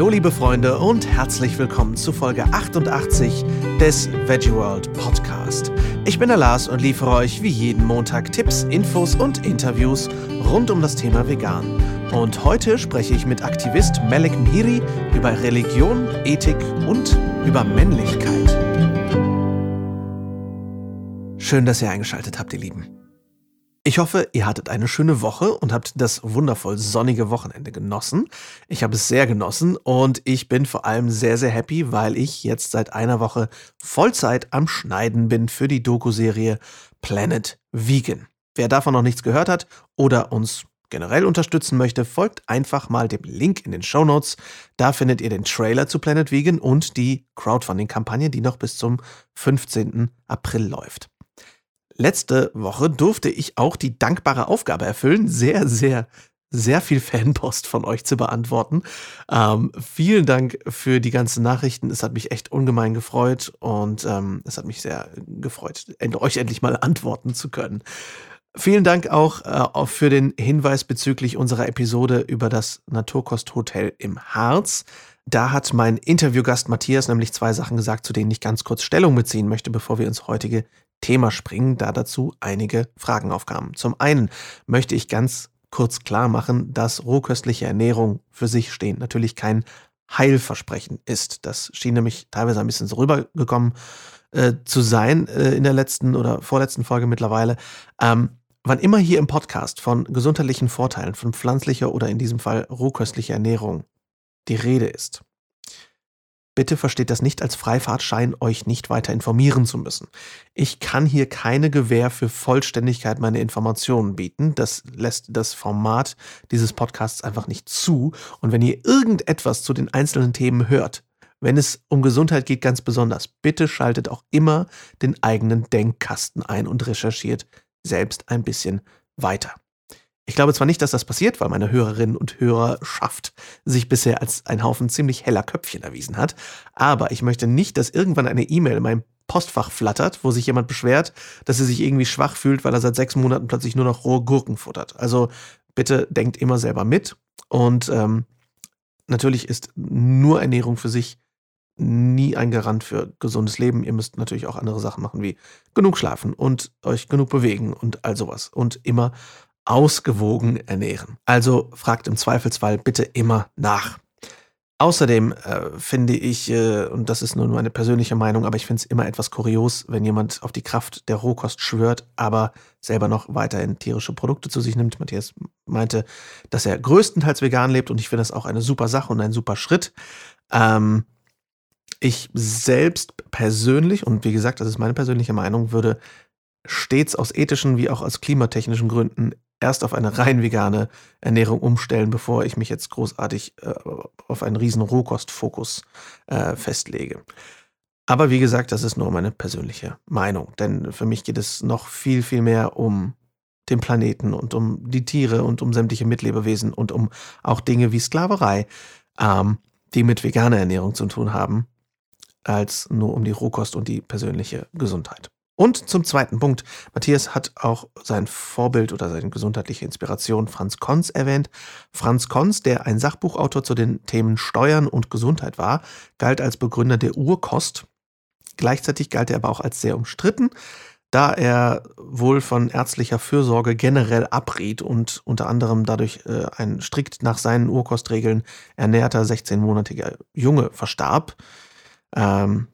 Hallo liebe Freunde und herzlich willkommen zu Folge 88 des Veggie World Podcast. Ich bin der Lars und liefere euch wie jeden Montag Tipps, Infos und Interviews rund um das Thema Vegan. Und heute spreche ich mit Aktivist Melek Mhiri über Religion, Ethik und über Männlichkeit. Schön, dass ihr eingeschaltet habt, ihr Lieben. Ich hoffe, ihr hattet eine schöne Woche und habt das wundervoll sonnige Wochenende genossen. Ich habe es sehr genossen und ich bin vor allem sehr, sehr happy, weil ich jetzt seit einer Woche Vollzeit am Schneiden bin für die Doku-Serie Planet Vegan. Wer davon noch nichts gehört hat oder uns generell unterstützen möchte, folgt einfach mal dem Link in den Show Notes. Da findet ihr den Trailer zu Planet Vegan und die Crowdfunding-Kampagne, die noch bis zum 15. April läuft. Letzte Woche durfte ich auch die dankbare Aufgabe erfüllen, sehr, sehr, sehr viel Fanpost von euch zu beantworten. Ähm, vielen Dank für die ganzen Nachrichten. Es hat mich echt ungemein gefreut und ähm, es hat mich sehr gefreut, euch endlich mal antworten zu können. Vielen Dank auch äh, für den Hinweis bezüglich unserer Episode über das Naturkosthotel im Harz. Da hat mein Interviewgast Matthias nämlich zwei Sachen gesagt, zu denen ich ganz kurz Stellung beziehen möchte, bevor wir ins heutige Thema springen, da dazu einige Fragen aufkamen. Zum einen möchte ich ganz kurz klar machen, dass rohköstliche Ernährung für sich stehend natürlich kein Heilversprechen ist. Das schien nämlich teilweise ein bisschen so rübergekommen äh, zu sein äh, in der letzten oder vorletzten Folge mittlerweile. Ähm, wann immer hier im Podcast von gesundheitlichen Vorteilen von pflanzlicher oder in diesem Fall rohköstlicher Ernährung die Rede ist, Bitte versteht das nicht als Freifahrtschein, euch nicht weiter informieren zu müssen. Ich kann hier keine Gewähr für Vollständigkeit meiner Informationen bieten. Das lässt das Format dieses Podcasts einfach nicht zu. Und wenn ihr irgendetwas zu den einzelnen Themen hört, wenn es um Gesundheit geht, ganz besonders, bitte schaltet auch immer den eigenen Denkkasten ein und recherchiert selbst ein bisschen weiter. Ich glaube zwar nicht, dass das passiert, weil meine Hörerinnen und Hörerschaft sich bisher als ein Haufen ziemlich heller Köpfchen erwiesen hat, aber ich möchte nicht, dass irgendwann eine E-Mail in meinem Postfach flattert, wo sich jemand beschwert, dass er sich irgendwie schwach fühlt, weil er seit sechs Monaten plötzlich nur noch rohe Gurken futtert. Also bitte denkt immer selber mit und ähm, natürlich ist nur Ernährung für sich nie ein Garant für gesundes Leben. Ihr müsst natürlich auch andere Sachen machen, wie genug schlafen und euch genug bewegen und all sowas. Und immer ausgewogen ernähren. Also fragt im Zweifelsfall bitte immer nach. Außerdem äh, finde ich, äh, und das ist nur meine persönliche Meinung, aber ich finde es immer etwas kurios, wenn jemand auf die Kraft der Rohkost schwört, aber selber noch weiterhin tierische Produkte zu sich nimmt. Matthias meinte, dass er größtenteils vegan lebt und ich finde das auch eine super Sache und ein super Schritt. Ähm, ich selbst persönlich, und wie gesagt, das ist meine persönliche Meinung, würde stets aus ethischen wie auch aus klimatechnischen Gründen erst auf eine rein vegane Ernährung umstellen, bevor ich mich jetzt großartig äh, auf einen riesen Rohkostfokus äh, festlege. Aber wie gesagt, das ist nur meine persönliche Meinung, denn für mich geht es noch viel, viel mehr um den Planeten und um die Tiere und um sämtliche Mitlebewesen und um auch Dinge wie Sklaverei, ähm, die mit veganer Ernährung zu tun haben, als nur um die Rohkost und die persönliche Gesundheit. Und zum zweiten Punkt. Matthias hat auch sein Vorbild oder seine gesundheitliche Inspiration Franz Konz erwähnt. Franz Konz, der ein Sachbuchautor zu den Themen Steuern und Gesundheit war, galt als Begründer der Urkost. Gleichzeitig galt er aber auch als sehr umstritten, da er wohl von ärztlicher Fürsorge generell abriet und unter anderem dadurch äh, ein strikt nach seinen Urkostregeln ernährter 16-monatiger Junge verstarb. Ähm,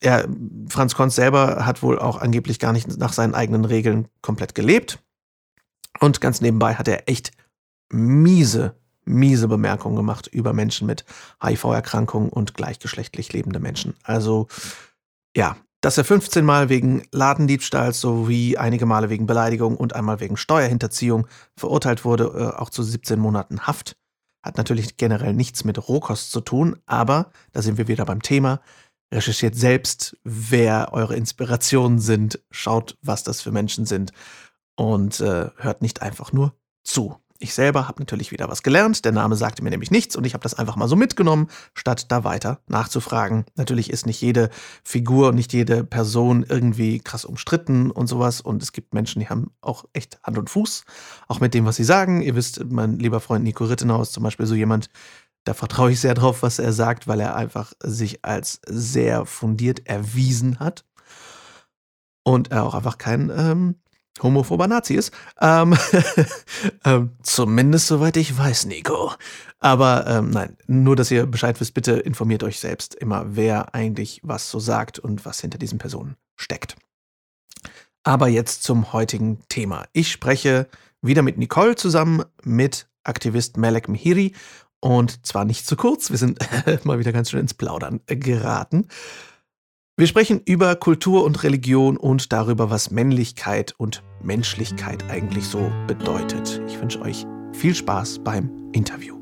er, Franz Konz selber hat wohl auch angeblich gar nicht nach seinen eigenen Regeln komplett gelebt. Und ganz nebenbei hat er echt miese, miese Bemerkungen gemacht über Menschen mit HIV-Erkrankungen und gleichgeschlechtlich lebende Menschen. Also, ja, dass er 15 Mal wegen Ladendiebstahls sowie einige Male wegen Beleidigung und einmal wegen Steuerhinterziehung verurteilt wurde, äh, auch zu 17 Monaten Haft, hat natürlich generell nichts mit Rohkost zu tun, aber da sind wir wieder beim Thema. Recherchiert selbst, wer eure Inspirationen sind, schaut, was das für Menschen sind und äh, hört nicht einfach nur zu. Ich selber habe natürlich wieder was gelernt. Der Name sagte mir nämlich nichts und ich habe das einfach mal so mitgenommen, statt da weiter nachzufragen. Natürlich ist nicht jede Figur, nicht jede Person irgendwie krass umstritten und sowas. Und es gibt Menschen, die haben auch echt Hand und Fuß, auch mit dem, was sie sagen. Ihr wisst, mein lieber Freund Nico Rittenau ist zum Beispiel so jemand, Da vertraue ich sehr drauf, was er sagt, weil er einfach sich als sehr fundiert erwiesen hat. Und er auch einfach kein ähm, homophober Nazi ist. Ähm, ähm, zumindest soweit ich weiß, Nico. Aber ähm, nein, nur, dass ihr Bescheid wisst, bitte informiert euch selbst immer, wer eigentlich was so sagt und was hinter diesen Personen steckt. Aber jetzt zum heutigen Thema. Ich spreche wieder mit Nicole zusammen, mit Aktivist Malek Mihiri. Und zwar nicht zu kurz, wir sind mal wieder ganz schön ins Plaudern geraten. Wir sprechen über Kultur und Religion und darüber, was Männlichkeit und Menschlichkeit eigentlich so bedeutet. Ich wünsche euch viel Spaß beim Interview.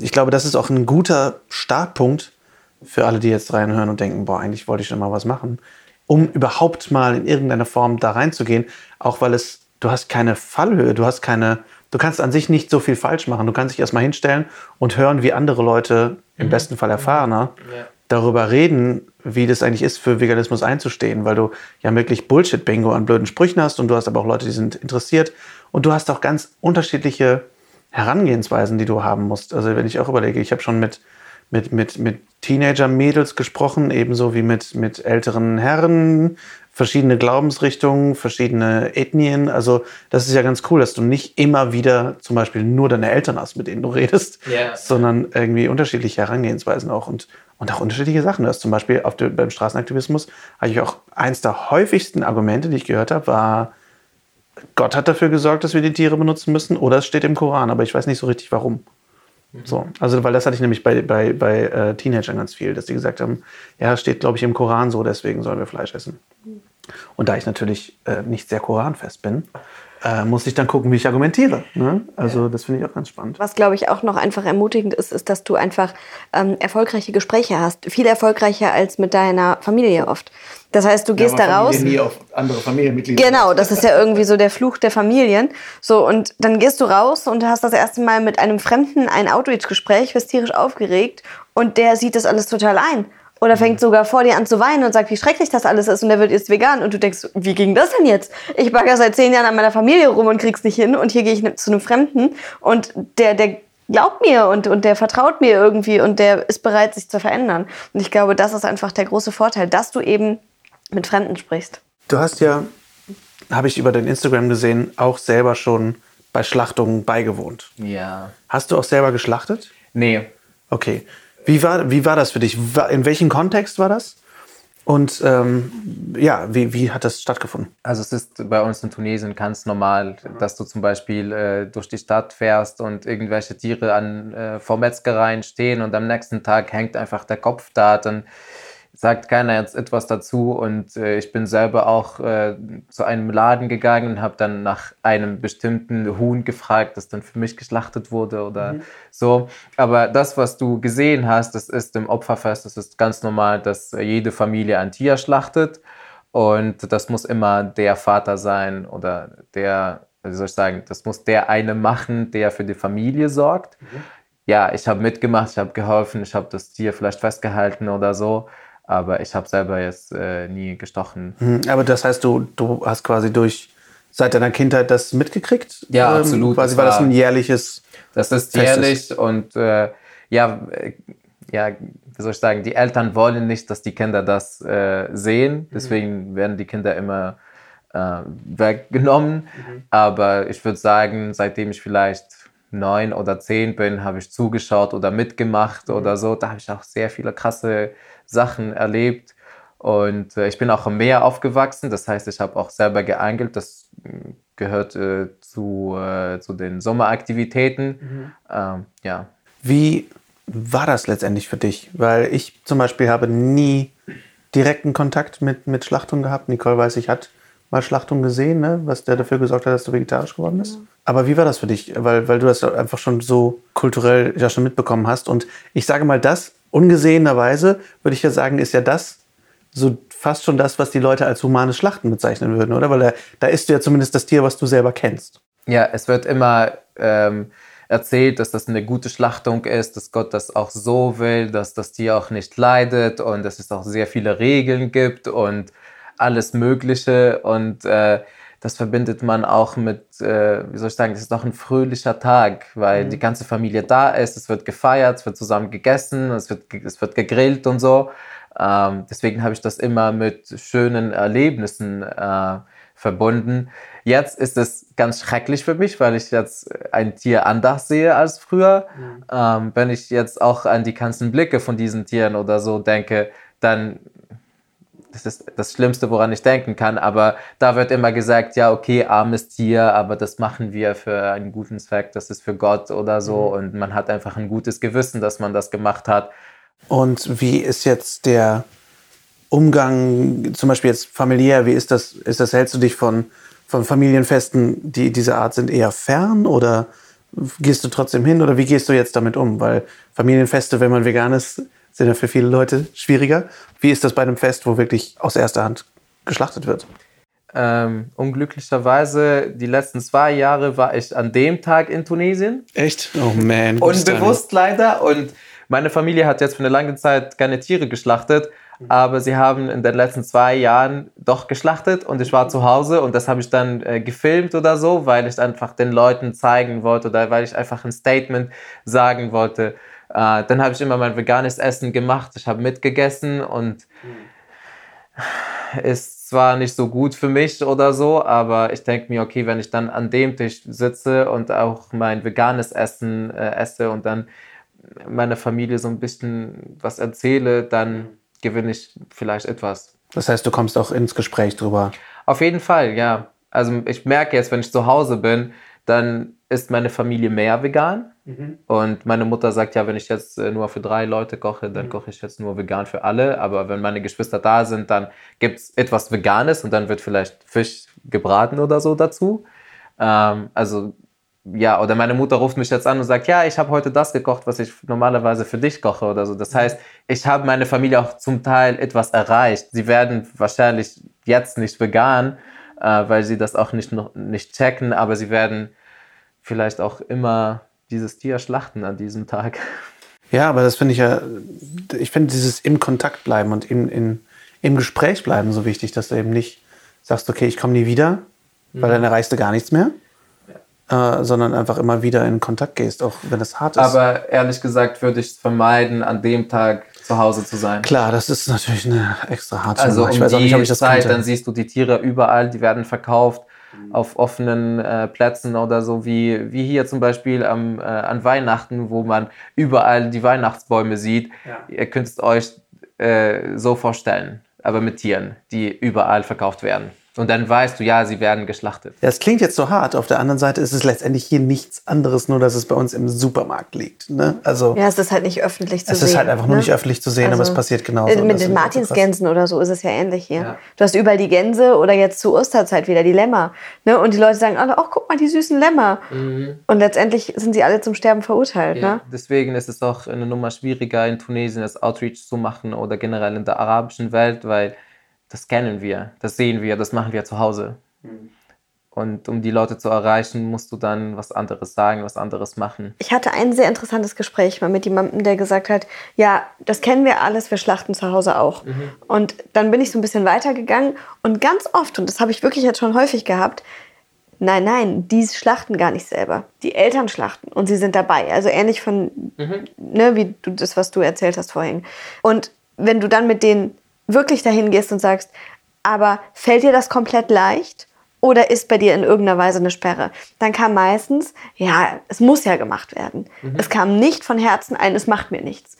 Ich glaube, das ist auch ein guter Startpunkt für alle, die jetzt reinhören und denken, boah, eigentlich wollte ich schon mal was machen, um überhaupt mal in irgendeiner Form da reinzugehen, auch weil es, du hast keine Fallhöhe, du hast keine, du kannst an sich nicht so viel falsch machen. Du kannst dich erstmal hinstellen und hören, wie andere Leute, im mhm. besten Fall erfahrener, ja. darüber reden, wie das eigentlich ist, für Veganismus einzustehen, weil du ja wirklich Bullshit-Bingo an blöden Sprüchen hast und du hast aber auch Leute, die sind interessiert und du hast auch ganz unterschiedliche Herangehensweisen, die du haben musst. Also wenn ich auch überlege, ich habe schon mit, mit, mit, mit Teenager-Mädels gesprochen, ebenso wie mit, mit älteren Herren, verschiedene Glaubensrichtungen, verschiedene Ethnien. Also das ist ja ganz cool, dass du nicht immer wieder zum Beispiel nur deine Eltern hast, mit denen du redest, yeah. sondern irgendwie unterschiedliche Herangehensweisen auch und, und auch unterschiedliche Sachen. Du hast zum Beispiel auf der, beim Straßenaktivismus, habe ich auch eins der häufigsten Argumente, die ich gehört habe, war, Gott hat dafür gesorgt, dass wir die Tiere benutzen müssen oder es steht im Koran, aber ich weiß nicht so richtig warum. So, also weil das hatte ich nämlich bei, bei, bei äh, Teenagern ganz viel, dass die gesagt haben, ja, steht glaube ich im Koran so, deswegen sollen wir Fleisch essen. Und da ich natürlich äh, nicht sehr koranfest bin, äh, muss ich dann gucken, wie ich argumentiere. Ne? Also ja. das finde ich auch ganz spannend. Was, glaube ich, auch noch einfach ermutigend ist, ist, dass du einfach ähm, erfolgreiche Gespräche hast. Viel erfolgreicher als mit deiner Familie oft. Das heißt, du gehst ja, da raus. Nie auf andere Familienmitglieder. Genau, das ist ja irgendwie so der Fluch der Familien. So, und dann gehst du raus und hast das erste Mal mit einem Fremden ein Outreach-Gespräch, wirst tierisch aufgeregt und der sieht das alles total ein. Oder fängt mhm. sogar vor dir an zu weinen und sagt, wie schrecklich das alles ist und der wird jetzt vegan. Und du denkst, wie ging das denn jetzt? Ich bagger seit zehn Jahren an meiner Familie rum und krieg's nicht hin und hier gehe ich zu einem Fremden und der, der glaubt mir und, und der vertraut mir irgendwie und der ist bereit, sich zu verändern. Und ich glaube, das ist einfach der große Vorteil, dass du eben mit Fremden sprichst. Du hast ja, habe ich über dein Instagram gesehen, auch selber schon bei Schlachtungen beigewohnt. Ja. Hast du auch selber geschlachtet? Nee. Okay. Wie war, wie war das für dich? In welchem Kontext war das? Und ähm, ja, wie, wie hat das stattgefunden? Also es ist bei uns in Tunesien ganz normal, dass du zum Beispiel äh, durch die Stadt fährst und irgendwelche Tiere an äh, vor Metzgereien stehen und am nächsten Tag hängt einfach der Kopf da. Dann sagt keiner jetzt etwas dazu und äh, ich bin selber auch äh, zu einem Laden gegangen und habe dann nach einem bestimmten Huhn gefragt, das dann für mich geschlachtet wurde oder mhm. so. Aber das, was du gesehen hast, das ist im Opferfest, das ist ganz normal, dass jede Familie ein Tier schlachtet und das muss immer der Vater sein oder der, wie soll ich sagen, das muss der eine machen, der für die Familie sorgt. Mhm. Ja, ich habe mitgemacht, ich habe geholfen, ich habe das Tier vielleicht festgehalten oder so aber ich habe selber jetzt äh, nie gestochen. Hm, aber das heißt, du, du hast quasi durch seit deiner Kindheit das mitgekriegt? Ja, ähm, absolut. Quasi war, war, das ein jährliches. Das ist jährlich und äh, ja, äh, ja, wie soll ich sagen, die Eltern wollen nicht, dass die Kinder das äh, sehen. Mhm. Deswegen mhm. werden die Kinder immer äh, weggenommen. Mhm. Aber ich würde sagen, seitdem ich vielleicht neun oder zehn bin, habe ich zugeschaut oder mitgemacht mhm. oder so. Da habe ich auch sehr viele krasse Sachen erlebt. Und äh, ich bin auch im Meer aufgewachsen, das heißt, ich habe auch selber geangelt. Das hm, gehört äh, zu, äh, zu den Sommeraktivitäten. Mhm. Ähm, ja. Wie war das letztendlich für dich? Weil ich zum Beispiel habe nie direkten Kontakt mit, mit Schlachtung gehabt. Nicole weiß ich, hat mal Schlachtung gesehen, ne? was der dafür gesorgt hat, dass du vegetarisch geworden bist. Mhm. Aber wie war das für dich? Weil, weil du das einfach schon so kulturell ja schon mitbekommen hast. Und ich sage mal, das ungesehenerweise, würde ich ja sagen, ist ja das so fast schon das, was die Leute als humanes Schlachten bezeichnen würden, oder? Weil da, da isst du ja zumindest das Tier, was du selber kennst. Ja, es wird immer ähm, erzählt, dass das eine gute Schlachtung ist, dass Gott das auch so will, dass das Tier auch nicht leidet und dass es auch sehr viele Regeln gibt und alles Mögliche. Und äh, das verbindet man auch mit, äh, wie soll ich sagen, es ist auch ein fröhlicher Tag, weil mhm. die ganze Familie da ist, es wird gefeiert, es wird zusammen gegessen, es wird, es wird gegrillt und so. Ähm, deswegen habe ich das immer mit schönen Erlebnissen äh, verbunden. Jetzt ist es ganz schrecklich für mich, weil ich jetzt ein Tier anders sehe als früher. Mhm. Ähm, wenn ich jetzt auch an die ganzen Blicke von diesen Tieren oder so denke, dann das ist das Schlimmste, woran ich denken kann. Aber da wird immer gesagt, ja, okay, armes Tier, aber das machen wir für einen guten Zweck, das ist für Gott oder so. Mhm. Und man hat einfach ein gutes Gewissen, dass man das gemacht hat. Und wie ist jetzt der Umgang, zum Beispiel jetzt familiär, wie ist das, ist das, hältst du dich von, von Familienfesten, die dieser Art sind, eher fern oder gehst du trotzdem hin oder wie gehst du jetzt damit um? Weil Familienfeste, wenn man vegan ist, sind ja für viele Leute schwieriger. Wie ist das bei einem Fest, wo wirklich aus erster Hand geschlachtet wird? Ähm, unglücklicherweise, die letzten zwei Jahre war ich an dem Tag in Tunesien. Echt? Oh man. Unbewusst leider. Und meine Familie hat jetzt für eine lange Zeit keine Tiere geschlachtet, aber sie haben in den letzten zwei Jahren doch geschlachtet und ich war zu Hause und das habe ich dann äh, gefilmt oder so, weil ich einfach den Leuten zeigen wollte oder weil ich einfach ein Statement sagen wollte. Äh, dann habe ich immer mein veganes Essen gemacht, ich habe mitgegessen und mhm. ist zwar nicht so gut für mich oder so, aber ich denke mir, okay, wenn ich dann an dem Tisch sitze und auch mein veganes Essen äh, esse und dann meiner Familie so ein bisschen was erzähle, dann gewinne ich vielleicht etwas. Das heißt, du kommst auch ins Gespräch drüber. Auf jeden Fall, ja. Also ich merke jetzt, wenn ich zu Hause bin, dann ist meine Familie mehr vegan. Mhm. Und meine Mutter sagt ja, wenn ich jetzt äh, nur für drei Leute koche, dann mhm. koche ich jetzt nur vegan für alle. Aber wenn meine Geschwister da sind, dann gibt es etwas Veganes und dann wird vielleicht Fisch gebraten oder so dazu. Ähm, also ja, oder meine Mutter ruft mich jetzt an und sagt, ja, ich habe heute das gekocht, was ich normalerweise für dich koche oder so. Das heißt, ich habe meine Familie auch zum Teil etwas erreicht. Sie werden wahrscheinlich jetzt nicht vegan, äh, weil sie das auch nicht, noch, nicht checken, aber sie werden vielleicht auch immer dieses Tier schlachten an diesem Tag. Ja, aber das finde ich ja, ich finde dieses im Kontakt bleiben und im, in, im Gespräch bleiben so wichtig, dass du eben nicht sagst, okay, ich komme nie wieder, weil mhm. dann erreichst du gar nichts mehr äh, sondern einfach immer wieder in Kontakt gehst, auch wenn es hart ist. Aber ehrlich gesagt würde ich es vermeiden, an dem Tag zu Hause zu sein. Klar, das ist natürlich eine extra harte Also um ich weiß auch nicht, ob ich das Zeit, könnte. dann siehst du die Tiere überall, die werden verkauft auf offenen äh, Plätzen oder so, wie, wie hier zum Beispiel am, äh, an Weihnachten, wo man überall die Weihnachtsbäume sieht. Ja. Ihr könnt es euch äh, so vorstellen, aber mit Tieren, die überall verkauft werden. Und dann weißt du, ja, sie werden geschlachtet. Ja, es klingt jetzt so hart. Auf der anderen Seite ist es letztendlich hier nichts anderes, nur dass es bei uns im Supermarkt liegt. Ne? Also, ja, es ist halt nicht öffentlich zu es sehen. Es ist halt einfach nur ne? nicht öffentlich zu sehen, also, aber es also, passiert genauso. Mit den Martinsgänsen oder so ist es ja ähnlich hier. Ja. Du hast überall die Gänse oder jetzt zur Osterzeit wieder die Lämmer. Ne? Und die Leute sagen alle, ach, guck mal, die süßen Lämmer. Mhm. Und letztendlich sind sie alle zum Sterben verurteilt. Ja. Ne? Deswegen ist es auch eine Nummer schwieriger, in Tunesien das Outreach zu machen oder generell in der arabischen Welt, weil das kennen wir, das sehen wir, das machen wir zu Hause. Mhm. Und um die Leute zu erreichen, musst du dann was anderes sagen, was anderes machen. Ich hatte ein sehr interessantes Gespräch mal mit jemandem, der gesagt hat, ja, das kennen wir alles, wir schlachten zu Hause auch. Mhm. Und dann bin ich so ein bisschen weitergegangen und ganz oft, und das habe ich wirklich jetzt schon häufig gehabt, nein, nein, die schlachten gar nicht selber. Die Eltern schlachten und sie sind dabei. Also ähnlich von, mhm. ne, wie du das, was du erzählt hast vorhin. Und wenn du dann mit denen wirklich dahin gehst und sagst, aber fällt dir das komplett leicht? Oder ist bei dir in irgendeiner Weise eine Sperre? Dann kam meistens, ja, es muss ja gemacht werden. Mhm. Es kam nicht von Herzen ein, es macht mir nichts.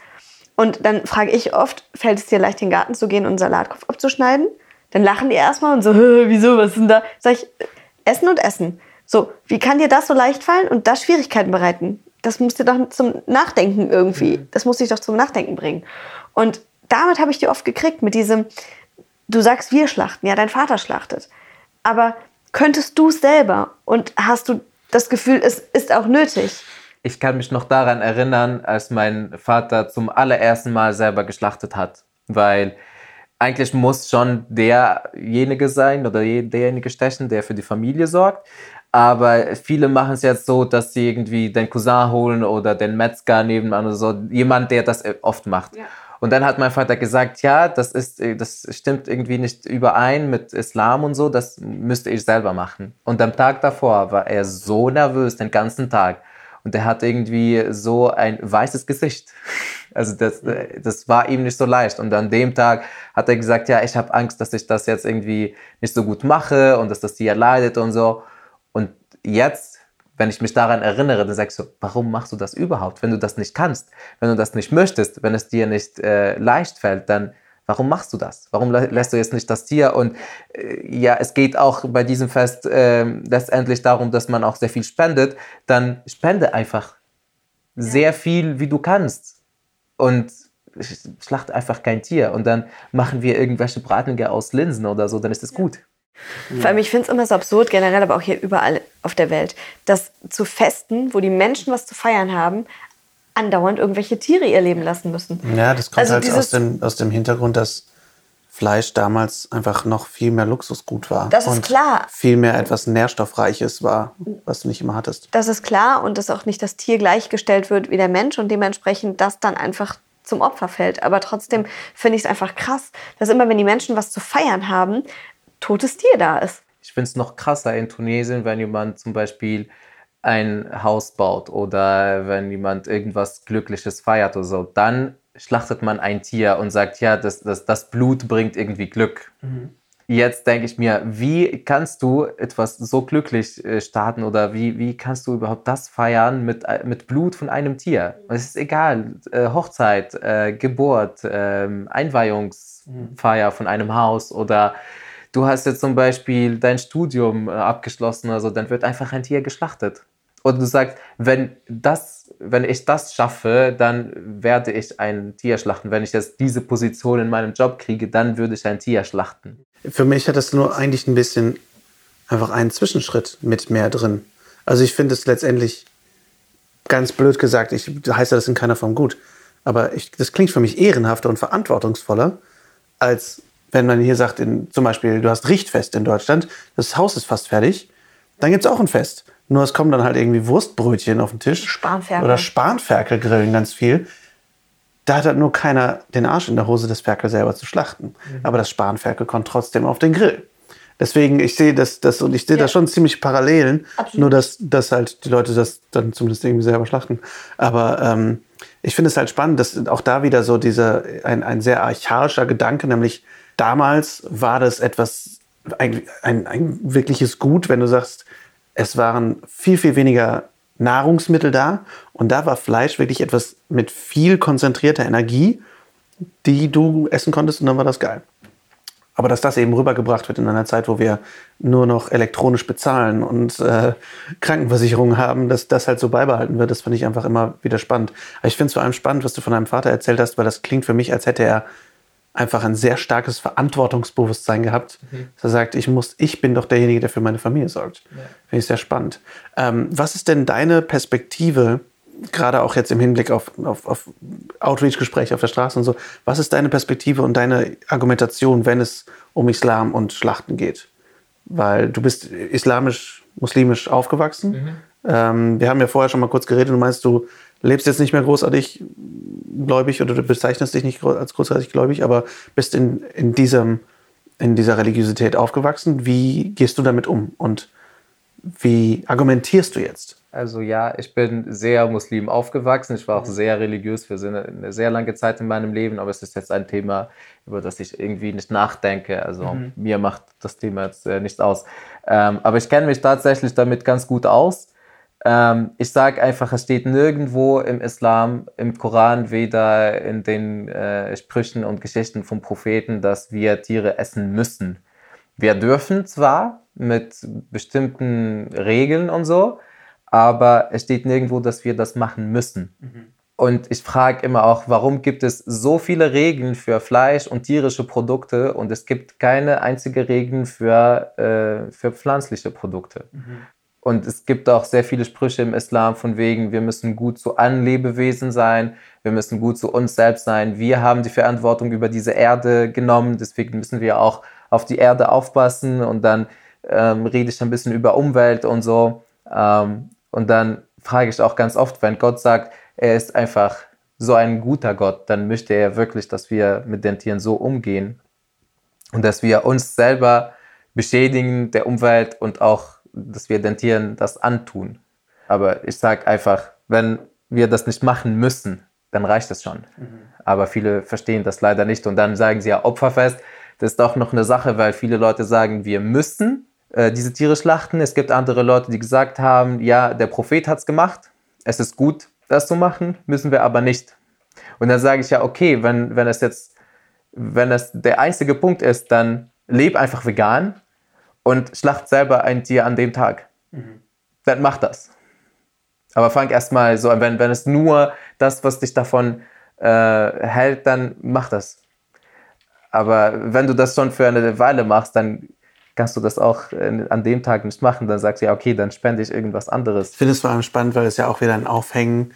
Und dann frage ich oft, fällt es dir leicht, in den Garten zu gehen und einen Salatkopf abzuschneiden? Dann lachen die erstmal und so, wieso, was ist denn da? Sag ich, Essen und Essen. So, wie kann dir das so leicht fallen und das Schwierigkeiten bereiten? Das muss dir doch zum Nachdenken irgendwie, mhm. das muss dich doch zum Nachdenken bringen. Und damit habe ich die oft gekriegt, mit diesem, du sagst, wir schlachten, ja, dein Vater schlachtet. Aber könntest du es selber und hast du das Gefühl, es ist auch nötig? Ich kann mich noch daran erinnern, als mein Vater zum allerersten Mal selber geschlachtet hat, weil eigentlich muss schon derjenige sein oder derjenige stechen, der für die Familie sorgt. Aber viele machen es jetzt so, dass sie irgendwie den Cousin holen oder den Metzger nebenan oder so. Jemand, der das oft macht. Ja. Und dann hat mein Vater gesagt, ja, das ist, äh, das stimmt irgendwie nicht überein mit Islam und so, das müsste ich selber machen. Und am Tag davor war er so nervös den ganzen Tag. Und er hat irgendwie so ein weißes Gesicht. Also das, äh, das war ihm nicht so leicht. Und an dem Tag hat er gesagt, ja, ich habe Angst, dass ich das jetzt irgendwie nicht so gut mache und dass das Tier leidet und so. Und jetzt, wenn ich mich daran erinnere, dann sagst du, warum machst du das überhaupt, wenn du das nicht kannst, wenn du das nicht möchtest, wenn es dir nicht äh, leicht fällt, dann warum machst du das? Warum lässt du jetzt nicht das Tier? Und äh, ja, es geht auch bei diesem Fest äh, letztendlich darum, dass man auch sehr viel spendet. Dann spende einfach sehr viel, wie du kannst. Und schlacht einfach kein Tier. Und dann machen wir irgendwelche Bratlinge aus Linsen oder so, dann ist es gut. Vor allem, ich finde es immer so absurd, generell, aber auch hier überall auf der Welt, dass zu Festen, wo die Menschen was zu feiern haben, andauernd irgendwelche Tiere ihr Leben lassen müssen. Ja, das kommt also halt aus dem, aus dem Hintergrund, dass Fleisch damals einfach noch viel mehr Luxusgut war. Das ist klar. Viel mehr etwas Nährstoffreiches war, was du nicht immer hattest. Das ist klar und dass auch nicht das Tier gleichgestellt wird wie der Mensch und dementsprechend das dann einfach zum Opfer fällt. Aber trotzdem finde ich es einfach krass, dass immer, wenn die Menschen was zu feiern haben, totes Tier da ist. Ich finde es noch krasser in Tunesien, wenn jemand zum Beispiel ein Haus baut oder wenn jemand irgendwas Glückliches feiert oder so, dann schlachtet man ein Tier und sagt, ja, das, das, das Blut bringt irgendwie Glück. Mhm. Jetzt denke ich mir, wie kannst du etwas so glücklich äh, starten oder wie, wie kannst du überhaupt das feiern mit, äh, mit Blut von einem Tier? Es ist egal, äh, Hochzeit, Geburt, ähm, Einweihungsfeier von einem Haus oder du hast jetzt zum Beispiel dein Studium äh, abgeschlossen, also dann wird einfach ein Tier geschlachtet. Und du sagst, wenn, das, wenn ich das schaffe, dann werde ich ein Tier schlachten. Wenn ich jetzt diese Position in meinem Job kriege, dann würde ich ein Tier schlachten. Für mich hat das nur eigentlich ein bisschen einfach einen Zwischenschritt mit mehr drin. Also ich finde es letztendlich ganz blöd gesagt, ich heiße das in keiner Form gut, aber ich, das klingt für mich ehrenhafter und verantwortungsvoller, als wenn man hier sagt, in, zum Beispiel, du hast Richtfest in Deutschland, das Haus ist fast fertig, dann gibt es auch ein Fest. Nur es kommen dann halt irgendwie Wurstbrötchen auf den Tisch. Spanferkel. Oder Spanferkel grillen ganz viel. Da hat halt nur keiner den Arsch in der Hose, das Ferkel selber zu schlachten. Mhm. Aber das Spanferkel kommt trotzdem auf den Grill. Deswegen, ich sehe das, das und ich sehe ja. da schon ziemlich Parallelen. Absolut. Nur, dass, dass halt die Leute das dann zumindest irgendwie selber schlachten. Aber ähm, ich finde es halt spannend, dass auch da wieder so dieser, ein, ein sehr archaischer Gedanke, nämlich damals war das etwas, ein, ein, ein wirkliches Gut, wenn du sagst, es waren viel, viel weniger Nahrungsmittel da und da war Fleisch wirklich etwas mit viel konzentrierter Energie, die du essen konntest und dann war das geil. Aber dass das eben rübergebracht wird in einer Zeit, wo wir nur noch elektronisch bezahlen und äh, Krankenversicherungen haben, dass das halt so beibehalten wird, das finde ich einfach immer wieder spannend. Aber ich finde es vor allem spannend, was du von deinem Vater erzählt hast, weil das klingt für mich, als hätte er einfach ein sehr starkes Verantwortungsbewusstsein gehabt. Mhm. Dass er sagt, ich muss, ich bin doch derjenige, der für meine Familie sorgt. Ja. Finde ich sehr spannend. Ähm, was ist denn deine Perspektive, gerade auch jetzt im Hinblick auf, auf, auf Outreach-Gespräche auf der Straße und so, was ist deine Perspektive und deine Argumentation, wenn es um Islam und Schlachten geht? Weil du bist islamisch, muslimisch aufgewachsen. Mhm. Ähm, wir haben ja vorher schon mal kurz geredet und du meinst, du lebst jetzt nicht mehr großartig gläubig oder du bezeichnest dich nicht als großartig gläubig, aber bist in, in, diesem, in dieser Religiosität aufgewachsen. Wie gehst du damit um und wie argumentierst du jetzt? Also ja, ich bin sehr Muslim aufgewachsen. Ich war auch sehr religiös für eine sehr lange Zeit in meinem Leben, aber es ist jetzt ein Thema, über das ich irgendwie nicht nachdenke. Also mhm. mir macht das Thema jetzt äh, nicht aus. Ähm, aber ich kenne mich tatsächlich damit ganz gut aus. Ähm, ich sage einfach, es steht nirgendwo im Islam, im Koran, weder in den äh, Sprüchen und Geschichten vom Propheten, dass wir Tiere essen müssen. Wir dürfen zwar mit bestimmten Regeln und so, aber es steht nirgendwo, dass wir das machen müssen. Mhm. Und ich frage immer auch, warum gibt es so viele Regeln für Fleisch und tierische Produkte und es gibt keine einzige Regel für, äh, für pflanzliche Produkte. Mhm. Und es gibt auch sehr viele Sprüche im Islam von wegen, wir müssen gut zu allen Lebewesen sein, wir müssen gut zu uns selbst sein. Wir haben die Verantwortung über diese Erde genommen, deswegen müssen wir auch auf die Erde aufpassen. Und dann ähm, rede ich ein bisschen über Umwelt und so. Ähm, und dann frage ich auch ganz oft, wenn Gott sagt, er ist einfach so ein guter Gott, dann möchte er wirklich, dass wir mit den Tieren so umgehen und dass wir uns selber beschädigen, der Umwelt und auch, dass wir den Tieren das antun. Aber ich sage einfach, wenn wir das nicht machen müssen, dann reicht es schon. Mhm. Aber viele verstehen das leider nicht und dann sagen sie ja Opferfest. Das ist doch noch eine Sache, weil viele Leute sagen, wir müssen äh, diese Tiere schlachten. Es gibt andere Leute, die gesagt haben, ja, der Prophet hat es gemacht. Es ist gut, das zu machen, müssen wir aber nicht. Und dann sage ich ja, okay, wenn, wenn es jetzt, wenn es der einzige Punkt ist, dann leb einfach vegan und schlacht selber ein Tier an dem Tag. Mhm. Dann mach das. Aber fang erstmal so an, wenn, wenn es nur das, was dich davon äh, hält, dann mach das. Aber wenn du das schon für eine Weile machst, dann kannst du das auch äh, an dem Tag nicht machen. Dann sagst du ja, okay, dann spende ich irgendwas anderes. Ich finde es vor allem spannend, weil es ja auch wieder ein Aufhängen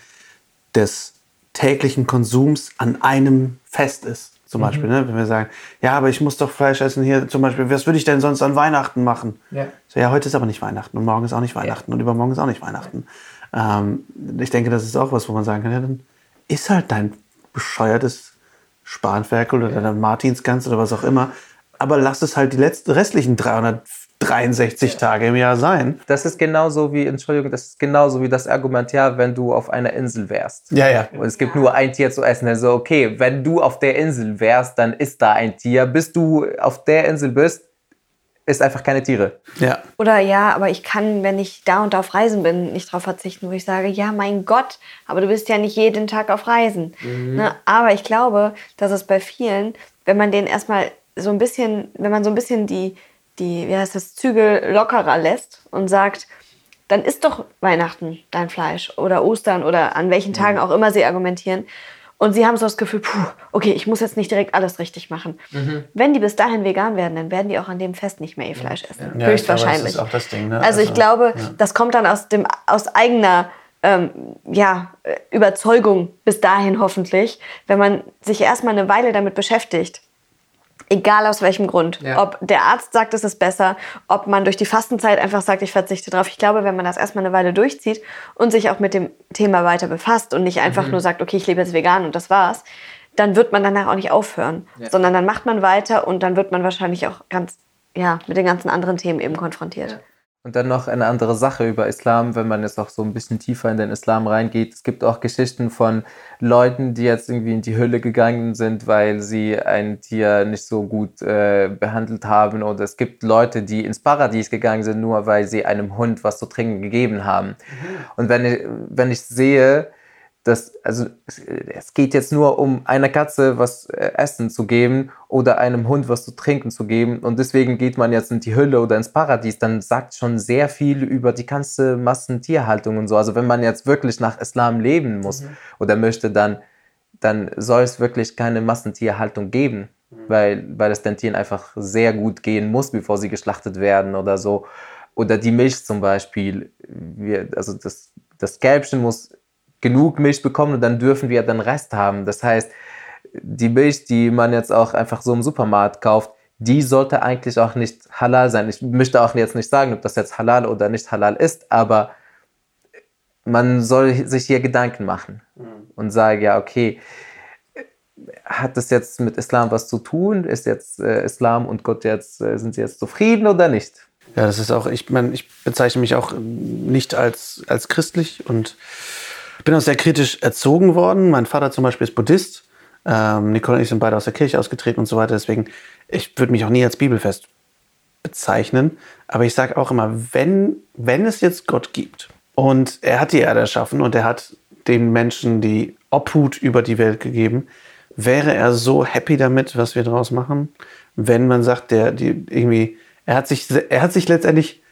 des täglichen Konsums an einem Fest ist. Zum mhm. Beispiel, ne? wenn wir sagen, ja, aber ich muss doch Fleisch essen hier. Zum Beispiel, was würde ich denn sonst an Weihnachten machen? Ja. So, ja, heute ist aber nicht Weihnachten und morgen ist auch nicht Weihnachten ja. und übermorgen ist auch nicht Weihnachten. Ähm, ich denke, das ist auch was, wo man sagen kann, ja, dann ist halt dein bescheuertes Spanferkel oder dein Martinsgans oder was auch immer. Aber lass es halt die letzten, restlichen 300 63 Tage im Jahr sein. Das ist genauso wie, Entschuldigung, das ist genauso wie das Argument, ja, wenn du auf einer Insel wärst. Ja, ja. Und es gibt nur ein Tier zu essen. Also, okay, wenn du auf der Insel wärst, dann ist da ein Tier. Bis du auf der Insel bist, ist einfach keine Tiere. Ja. Oder ja, aber ich kann, wenn ich da und da auf Reisen bin, nicht darauf verzichten, wo ich sage, ja, mein Gott, aber du bist ja nicht jeden Tag auf Reisen. Mhm. Ne? Aber ich glaube, dass es bei vielen, wenn man den erstmal so ein bisschen, wenn man so ein bisschen die, die, wie heißt das, Zügel lockerer lässt und sagt, dann ist doch Weihnachten dein Fleisch oder Ostern oder an welchen Tagen mhm. auch immer sie argumentieren. Und sie haben so das Gefühl, puh, okay, ich muss jetzt nicht direkt alles richtig machen. Mhm. Wenn die bis dahin vegan werden, dann werden die auch an dem Fest nicht mehr ihr Fleisch essen. Ja, Höchstwahrscheinlich. Glaube, das Ding, ne? also, also, ich glaube, ja. das kommt dann aus, dem, aus eigener ähm, ja, Überzeugung bis dahin hoffentlich, wenn man sich erstmal eine Weile damit beschäftigt Egal aus welchem Grund. Ja. Ob der Arzt sagt, es ist besser, ob man durch die Fastenzeit einfach sagt, ich verzichte drauf. Ich glaube, wenn man das erstmal eine Weile durchzieht und sich auch mit dem Thema weiter befasst und nicht einfach mhm. nur sagt, okay, ich lebe jetzt vegan und das war's, dann wird man danach auch nicht aufhören, ja. sondern dann macht man weiter und dann wird man wahrscheinlich auch ganz, ja, mit den ganzen anderen Themen eben konfrontiert. Ja. Und dann noch eine andere Sache über Islam, wenn man jetzt auch so ein bisschen tiefer in den Islam reingeht. Es gibt auch Geschichten von Leuten, die jetzt irgendwie in die Hölle gegangen sind, weil sie ein Tier nicht so gut äh, behandelt haben. Oder es gibt Leute, die ins Paradies gegangen sind, nur weil sie einem Hund was zu trinken gegeben haben. Mhm. Und wenn ich, wenn ich sehe, das, also es geht jetzt nur um einer Katze was äh, essen zu geben oder einem Hund was zu trinken zu geben und deswegen geht man jetzt in die Hölle oder ins Paradies, dann sagt schon sehr viel über die ganze Massentierhaltung und so. Also wenn man jetzt wirklich nach Islam leben muss mhm. oder möchte, dann, dann soll es wirklich keine Massentierhaltung geben, mhm. weil, weil es den Tieren einfach sehr gut gehen muss, bevor sie geschlachtet werden oder so. Oder die Milch zum Beispiel, wir, also das, das Kälbchen muss genug Milch bekommen und dann dürfen wir den Rest haben. Das heißt, die Milch, die man jetzt auch einfach so im Supermarkt kauft, die sollte eigentlich auch nicht halal sein. Ich möchte auch jetzt nicht sagen, ob das jetzt halal oder nicht halal ist, aber man soll sich hier Gedanken machen mhm. und sagen, ja, okay, hat das jetzt mit Islam was zu tun? Ist jetzt äh, Islam und Gott jetzt, äh, sind sie jetzt zufrieden oder nicht? Ja, das ist auch, ich meine, ich bezeichne mich auch nicht als, als christlich und ich bin auch sehr kritisch erzogen worden. Mein Vater zum Beispiel ist Buddhist. Ähm, Nicole und ich sind beide aus der Kirche ausgetreten und so weiter. Deswegen, ich würde mich auch nie als bibelfest bezeichnen. Aber ich sage auch immer, wenn, wenn es jetzt Gott gibt und er hat die Erde erschaffen und er hat den Menschen die Obhut über die Welt gegeben, wäre er so happy damit, was wir daraus machen, wenn man sagt, der, die, irgendwie, er hat sich, er hat sich letztendlich,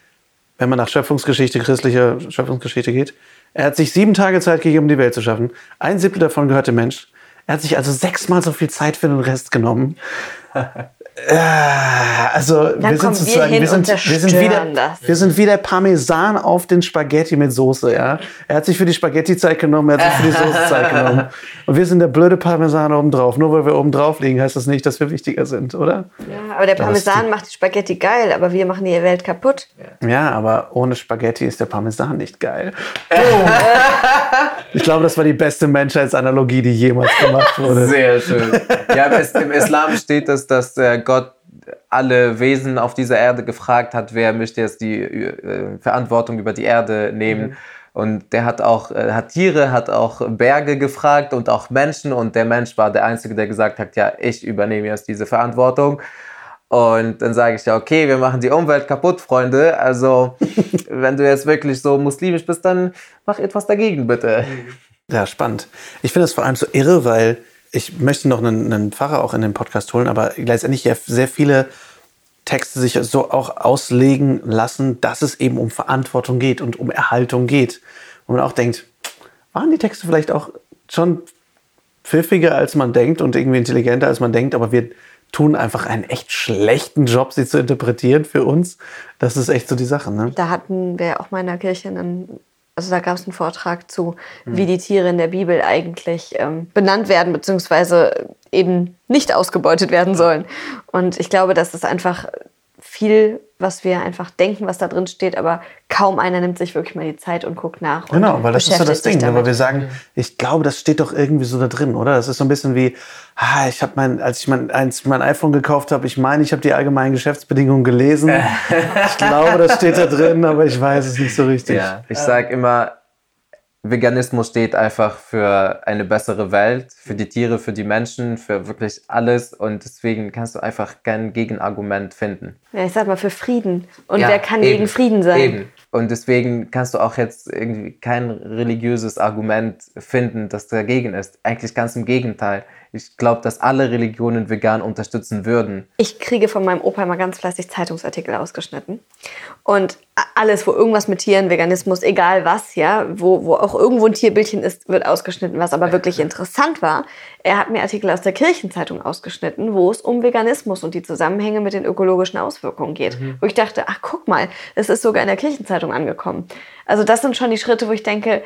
wenn man nach Schöpfungsgeschichte, christlicher Schöpfungsgeschichte geht, er hat sich sieben Tage Zeit gegeben, um die Welt zu schaffen. Ein Siebtel davon gehört dem Mensch. Er hat sich also sechsmal so viel Zeit für den Rest genommen. Äh, also wir sind wir sozusagen, hin wir sind, wir sind wieder, zerstören das. wir sind wieder Parmesan auf den Spaghetti mit Soße, ja. Er hat sich für die Spaghetti Zeit genommen, er hat sich für die Soße Zeit genommen. Und wir sind der blöde Parmesan oben drauf. Nur weil wir oben drauf liegen, heißt das nicht, dass wir wichtiger sind, oder? Ja, aber der Parmesan macht die Spaghetti geil, aber wir machen die Welt kaputt. Ja, aber ohne Spaghetti ist der Parmesan nicht geil. ich glaube, das war die beste Menschheitsanalogie, die jemals gemacht wurde. Sehr schön. Ja, im Is- im Islam steht es, dass äh, Gott alle Wesen auf dieser Erde gefragt hat, wer möchte jetzt die äh, Verantwortung über die Erde nehmen. Und der hat auch äh, hat Tiere, hat auch Berge gefragt und auch Menschen. Und der Mensch war der Einzige, der gesagt hat, ja, ich übernehme jetzt diese Verantwortung. Und dann sage ich ja, okay, wir machen die Umwelt kaputt, Freunde. Also, wenn du jetzt wirklich so muslimisch bist, dann mach etwas dagegen, bitte. Ja, spannend. Ich finde das vor allem so irre, weil ich möchte noch einen, einen Pfarrer auch in den Podcast holen, aber letztendlich ja sehr viele Texte sich so auch auslegen lassen, dass es eben um Verantwortung geht und um Erhaltung geht. Und man auch denkt, waren die Texte vielleicht auch schon pfiffiger, als man denkt und irgendwie intelligenter, als man denkt, aber wir tun einfach einen echt schlechten Job, sie zu interpretieren für uns. Das ist echt so die Sache, ne? Da hatten wir auch mal in der Kirche einen, also da gab es einen Vortrag zu, wie die Tiere in der Bibel eigentlich ähm, benannt werden, beziehungsweise eben nicht ausgebeutet werden sollen. Und ich glaube, das ist einfach viel, was wir einfach denken, was da drin steht, aber kaum einer nimmt sich wirklich mal die Zeit und guckt nach. und Genau, weil das ist so das Ding, ne? weil damit. wir sagen, ich glaube, das steht doch irgendwie so da drin, oder? Das ist so ein bisschen wie, ah, ich habe mein, als ich mein, eins, mein iPhone gekauft habe, ich meine, ich habe die allgemeinen Geschäftsbedingungen gelesen. ich glaube, das steht da drin, aber ich weiß es nicht so richtig. Ja, ich sage immer, Veganismus steht einfach für eine bessere Welt, für die Tiere, für die Menschen, für wirklich alles und deswegen kannst du einfach kein Gegenargument finden. Ja, ich sag mal für Frieden. Und Ja, wer kann eben, gegen Frieden sein? Eben. Und deswegen kannst du auch jetzt irgendwie kein religiöses Argument finden, das dagegen ist. Eigentlich ganz im Gegenteil. Ich glaube, dass alle Religionen vegan unterstützen würden. Ich kriege von meinem Opa immer ganz fleißig Zeitungsartikel ausgeschnitten. Und alles, wo irgendwas mit Tieren, Veganismus, egal was, ja, wo, wo auch irgendwo ein Tierbildchen ist, wird ausgeschnitten. Was aber wirklich interessant war, er hat mir Artikel aus der Kirchenzeitung ausgeschnitten, wo es um Veganismus und die Zusammenhänge mit den ökologischen Auswirkungen geht. Wo ich dachte, ach guck mal, es ist sogar in der Kirchenzeitung angekommen. Also das sind schon die Schritte, wo ich denke,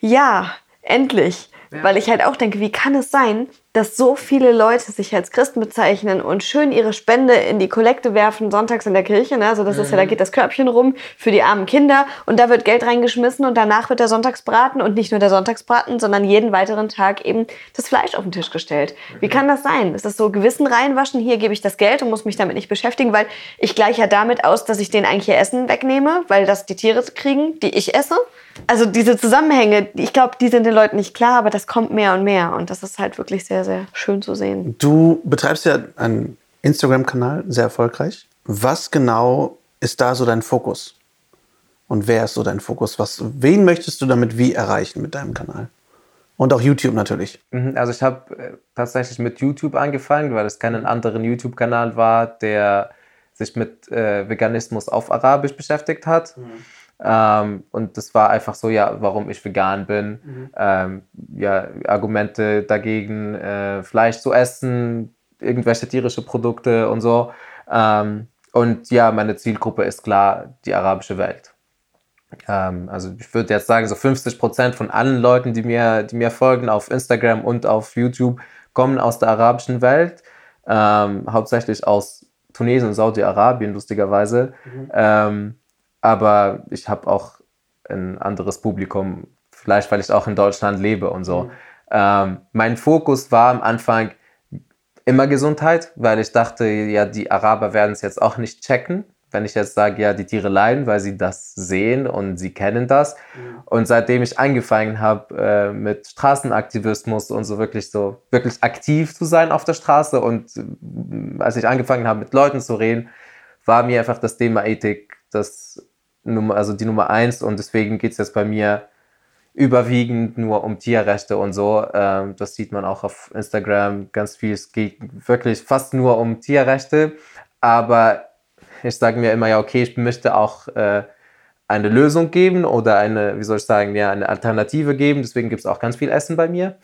ja, endlich. Weil ich halt auch denke, wie kann es sein, dass so viele Leute sich als Christen bezeichnen und schön ihre Spende in die Kollekte werfen, sonntags in der Kirche. Ne? Also das ist ja, da geht das Körbchen rum für die armen Kinder und da wird Geld reingeschmissen und danach wird der Sonntagsbraten und nicht nur der Sonntagsbraten, sondern jeden weiteren Tag eben das Fleisch auf den Tisch gestellt. Wie kann das sein? Ist das so Gewissen reinwaschen? Hier gebe ich das Geld und muss mich damit nicht beschäftigen, weil ich gleiche ja damit aus, dass ich denen eigentlich ihr Essen wegnehme, weil das die Tiere kriegen, die ich esse. Also diese Zusammenhänge, ich glaube, die sind den Leuten nicht klar, aber das kommt mehr und mehr und das ist halt wirklich sehr, sehr schön zu sehen. Du betreibst ja einen Instagram-Kanal, sehr erfolgreich. Was genau ist da so dein Fokus? Und wer ist so dein Fokus? Was, wen möchtest du damit wie erreichen mit deinem Kanal? Und auch YouTube natürlich. Mhm, Also ich habe äh, tatsächlich mit YouTube angefangen, weil es keinen anderen YouTube-Kanal war, der sich mit äh, Veganismus auf Arabisch beschäftigt hat. Ähm, und das war einfach so, ja, warum ich vegan bin. Ähm, ja, Argumente dagegen, äh, Fleisch zu essen, irgendwelche tierische Produkte und so. Ähm, und ja, meine Zielgruppe ist klar die arabische Welt. Ähm, also ich würde jetzt sagen, so 50 Prozent von allen Leuten, die mir, die mir folgen auf Instagram und auf YouTube, kommen aus der arabischen Welt, ähm, hauptsächlich aus Tunesien und Saudi-Arabien, lustigerweise. Ähm, aber ich habe auch ein anderes Publikum, vielleicht weil ich auch in Deutschland lebe und so. Ähm, mein Fokus war am Anfang immer Gesundheit, weil ich dachte, ja, die Araber werden es jetzt auch nicht checken, wenn ich jetzt sage, ja, die Tiere leiden, weil sie das sehen und sie kennen das. Und seitdem ich angefangen habe äh, mit Straßenaktivismus und so wirklich so wirklich aktiv zu sein auf der Straße und äh, als ich angefangen habe mit Leuten zu reden, war mir einfach das Thema Ethik das Nummer, also die Nummer eins und deswegen geht es jetzt bei mir überwiegend nur um Tierrechte und so. Ähm, das sieht man auch auf Instagram ganz viel. Es geht wirklich fast nur um Tierrechte. Aber ich sage mir immer, ja, okay, ich möchte auch äh, eine Lösung geben oder eine, wie soll ich sagen, ja, eine Alternative geben. Deswegen gibt es auch ganz viel Essen bei mir.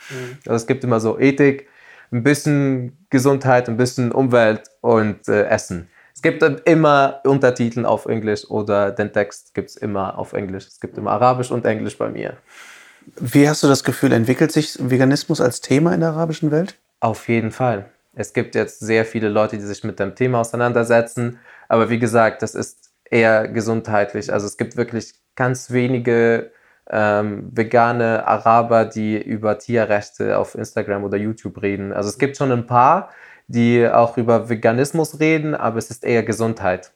Also es gibt immer so Ethik ein bisschen Gesundheit, ein bisschen Umwelt und äh, Essen. Es gibt immer Untertitel auf Englisch oder den Text gibt es immer auf Englisch. Es gibt immer Arabisch und Englisch bei mir. Wie hast du das Gefühl, entwickelt sich Veganismus als Thema in der arabischen Welt? Auf jeden Fall. Es gibt jetzt sehr viele Leute, die sich mit dem Thema auseinandersetzen. Aber wie gesagt, das ist eher gesundheitlich. Also es gibt wirklich ganz wenige ähm, vegane Araber, die über Tierrechte auf Instagram oder YouTube reden. Also es gibt schon ein paar, die auch über Veganismus reden, aber es ist eher Gesundheit.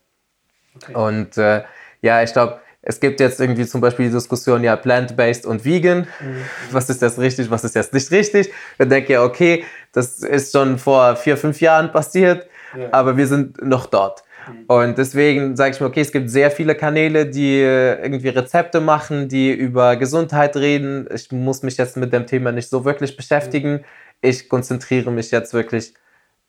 Okay. Und äh, ja, ich glaube, es gibt jetzt irgendwie zum Beispiel die Diskussion, ja, plant-based und vegan. Mhm. Was ist jetzt richtig, was ist jetzt nicht richtig? Dann denke ich, ja, okay, das ist schon vor vier, fünf Jahren passiert, ja. aber wir sind noch dort. Mhm. Und deswegen sage ich mir, okay, es gibt sehr viele Kanäle, die äh, irgendwie Rezepte machen, die über Gesundheit reden. Ich muss mich jetzt mit dem Thema nicht so wirklich beschäftigen. Mhm. Ich konzentriere mich jetzt wirklich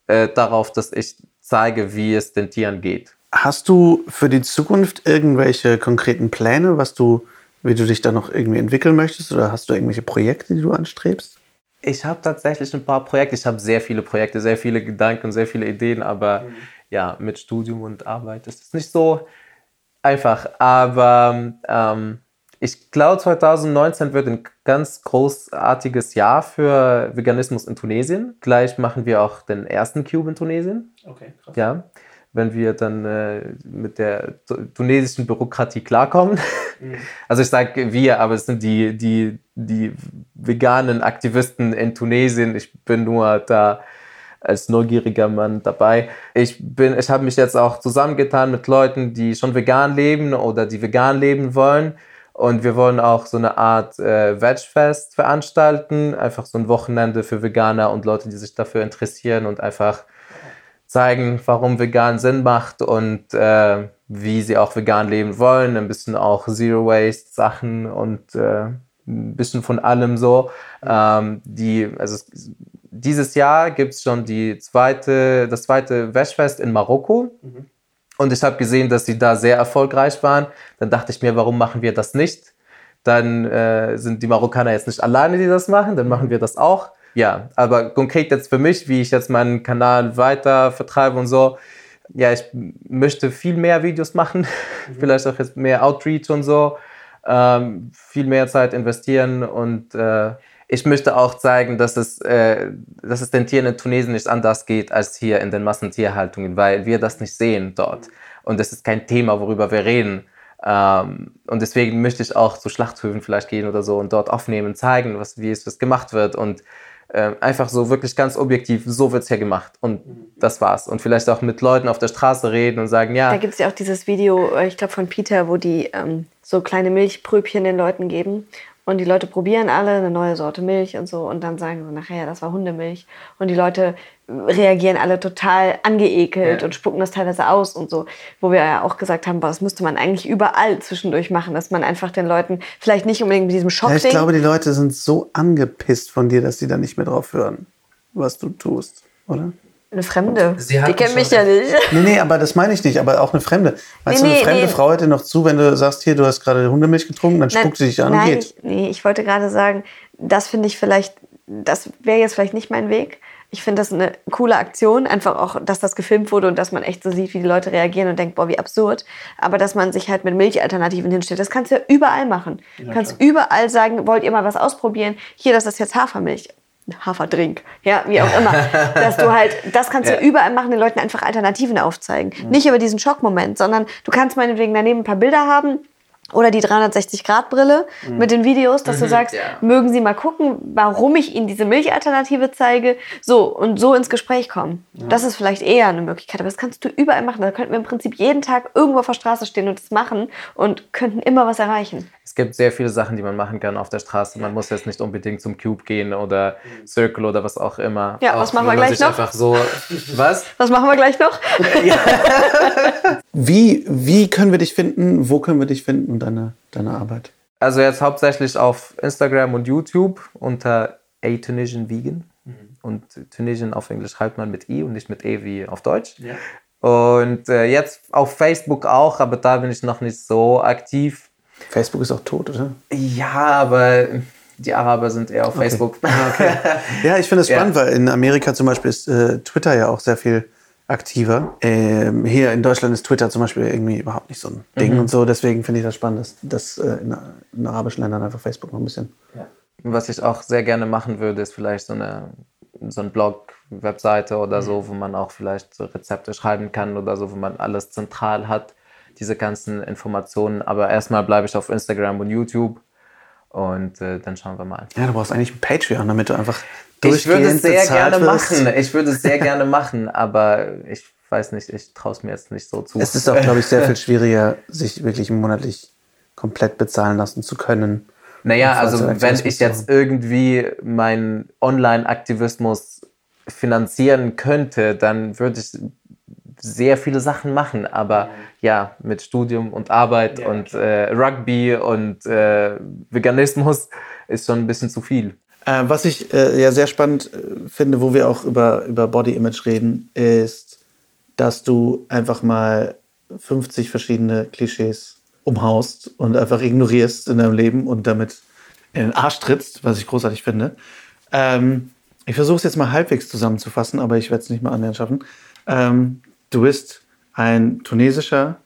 äh, darauf, dass ich zeige, wie es den Tieren geht. Hast du für die Zukunft irgendwelche konkreten Pläne, was du, wie du dich da noch irgendwie entwickeln möchtest? Oder hast du irgendwelche Projekte, die du anstrebst? Ich habe tatsächlich ein paar Projekte. Ich habe sehr viele Projekte, sehr viele Gedanken, sehr viele Ideen, aber mhm. ja, mit Studium und Arbeit ist es nicht so einfach. Aber ähm, ich glaube, 2019 wird ein ganz großartiges Jahr für Veganismus in Tunesien. Gleich machen wir auch den ersten Cube in Tunesien. Okay, krass. Ja, wenn wir dann äh, mit der tunesischen Bürokratie klarkommen. Mhm. Also ich sage wir, aber es sind die, die, die veganen Aktivisten in Tunesien. Ich bin nur da als neugieriger Mann dabei. Ich bin, ich habe mich jetzt auch zusammengetan mit Leuten, die schon vegan leben oder die vegan leben wollen und wir wollen auch so eine Art äh, Vegfest veranstalten, einfach so ein Wochenende für Veganer und Leute, die sich dafür interessieren und einfach zeigen, warum vegan Sinn macht und äh, wie sie auch vegan leben wollen. Ein bisschen auch Zero Waste Sachen und äh, ein bisschen von allem so. Ähm, die, also dieses Jahr gibt es schon die zweite, das zweite Wäschfest in Marokko. Mhm. Und ich habe gesehen, dass sie da sehr erfolgreich waren. Dann dachte ich mir, warum machen wir das nicht? Dann äh, sind die Marokkaner jetzt nicht alleine, die das machen, dann machen wir das auch. Ja, aber konkret jetzt für mich, wie ich jetzt meinen Kanal weiter vertreibe und so, ja, ich möchte viel mehr Videos machen, mhm. vielleicht auch jetzt mehr Outreach und so, ähm, viel mehr Zeit investieren und äh, ich möchte auch zeigen, dass es, äh, dass es den Tieren in Tunesien nicht anders geht als hier in den Massentierhaltungen, weil wir das nicht sehen dort. Und das ist kein Thema, worüber wir reden. Ähm, und deswegen möchte ich auch zu Schlachthöfen vielleicht gehen oder so und dort aufnehmen, zeigen, was, wie es was gemacht wird und äh, einfach so wirklich ganz objektiv, so wird es hier gemacht und das war's. Und vielleicht auch mit Leuten auf der Straße reden und sagen, ja. Da gibt es ja auch dieses Video, äh, ich glaube von Peter, wo die ähm, so kleine Milchpröbchen den Leuten geben und die Leute probieren alle eine neue Sorte Milch und so und dann sagen sie nachher, das war Hundemilch. Und die Leute reagieren alle total angeekelt ja. und spucken das teilweise aus und so. Wo wir ja auch gesagt haben, boah, das müsste man eigentlich überall zwischendurch machen, dass man einfach den Leuten vielleicht nicht unbedingt mit diesem Schock. Ja, ich glaube, die Leute sind so angepisst von dir, dass sie da nicht mehr drauf hören, was du tust, oder? Eine Fremde. die kennt mich ja nicht. Nee, nee, aber das meine ich nicht. Aber auch eine Fremde. Weißt nee, du, eine fremde nee. Frau hätte noch zu, wenn du sagst, hier, du hast gerade Hundemilch getrunken, dann nein, spuckt sie dich an nein, und geht. Ich, nee, ich wollte gerade sagen, das finde ich vielleicht, das wäre jetzt vielleicht nicht mein Weg. Ich finde das eine coole Aktion, einfach auch, dass das gefilmt wurde und dass man echt so sieht, wie die Leute reagieren und denkt, boah, wie absurd. Aber dass man sich halt mit Milchalternativen hinstellt, das kannst du ja überall machen. Du kannst klar. überall sagen, wollt ihr mal was ausprobieren? Hier, das ist jetzt Hafermilch. Haferdrink, ja, wie auch immer. dass du halt, das kannst ja. du überall machen, den Leuten einfach Alternativen aufzeigen. Mhm. Nicht über diesen Schockmoment, sondern du kannst meinetwegen daneben ein paar Bilder haben, oder die 360-Grad-Brille mhm. mit den Videos, dass mhm, du sagst, ja. mögen Sie mal gucken, warum ich Ihnen diese Milchalternative zeige. So, und so ins Gespräch kommen. Ja. Das ist vielleicht eher eine Möglichkeit, aber das kannst du überall machen. Da könnten wir im Prinzip jeden Tag irgendwo auf der Straße stehen und das machen und könnten immer was erreichen. Es gibt sehr viele Sachen, die man machen kann auf der Straße. Man muss jetzt nicht unbedingt zum Cube gehen oder Circle oder was auch immer. Ja, auch was machen wir gleich noch? Einfach so, was? Was machen wir gleich noch? wie, wie können wir dich finden? Wo können wir dich finden? deine, deine Arbeit? Also jetzt hauptsächlich auf Instagram und YouTube unter A Tunisian Vegan. Mhm. Und Tunisian auf Englisch schreibt man mit I und nicht mit E wie auf Deutsch. Ja. Und äh, jetzt auf Facebook auch, aber da bin ich noch nicht so aktiv. Facebook ist auch tot, oder? Ja, aber Die Araber sind eher auf Facebook. Okay. Ja, ich finde es Ja. spannend, weil in Amerika zum Beispiel ist äh, Twitter ja auch sehr viel aktiver. Ähm, hier in Deutschland ist Twitter zum Beispiel irgendwie überhaupt nicht so ein Ding Mhm. und so. Deswegen finde ich das spannend, dass, dass äh, in, in arabischen Ländern einfach Facebook noch ein bisschen. Was ich auch sehr gerne machen würde, ist vielleicht so eine so ein Blog, Webseite oder so, wo man auch vielleicht so Rezepte schreiben kann oder so, wo man alles zentral hat, diese ganzen Informationen. Aber erstmal bleibe ich auf Instagram und YouTube und äh, dann schauen wir mal. Ja, du brauchst eigentlich ein Patreon, damit du einfach Ich würde es sehr gerne wirst. machen. Ich würde es sehr gerne machen, aber ich weiß nicht, ich traue es mir jetzt nicht so zu. Es ist auch, glaube ich, sehr viel schwieriger, sich wirklich monatlich komplett bezahlen lassen zu können. Naja, also wenn ich jetzt irgendwie meinen Online-Aktivismus finanzieren könnte, dann würde ich sehr viele Sachen machen. Aber ja, mit Studium und Arbeit und äh, Rugby und äh, Veganismus ist schon ein bisschen zu viel. Äh, was ich äh, ja sehr spannend äh, finde, wo wir auch über, über Body Image reden, ist, dass du einfach mal 50 verschiedene Klischees umhaust und einfach ignorierst in deinem Leben und damit in den Arsch trittst, was ich großartig finde. Ähm, ich versuche es jetzt mal halbwegs zusammenzufassen, aber ich werde es nicht mal annähernd schaffen. Ähm, du bist ein tunesischer,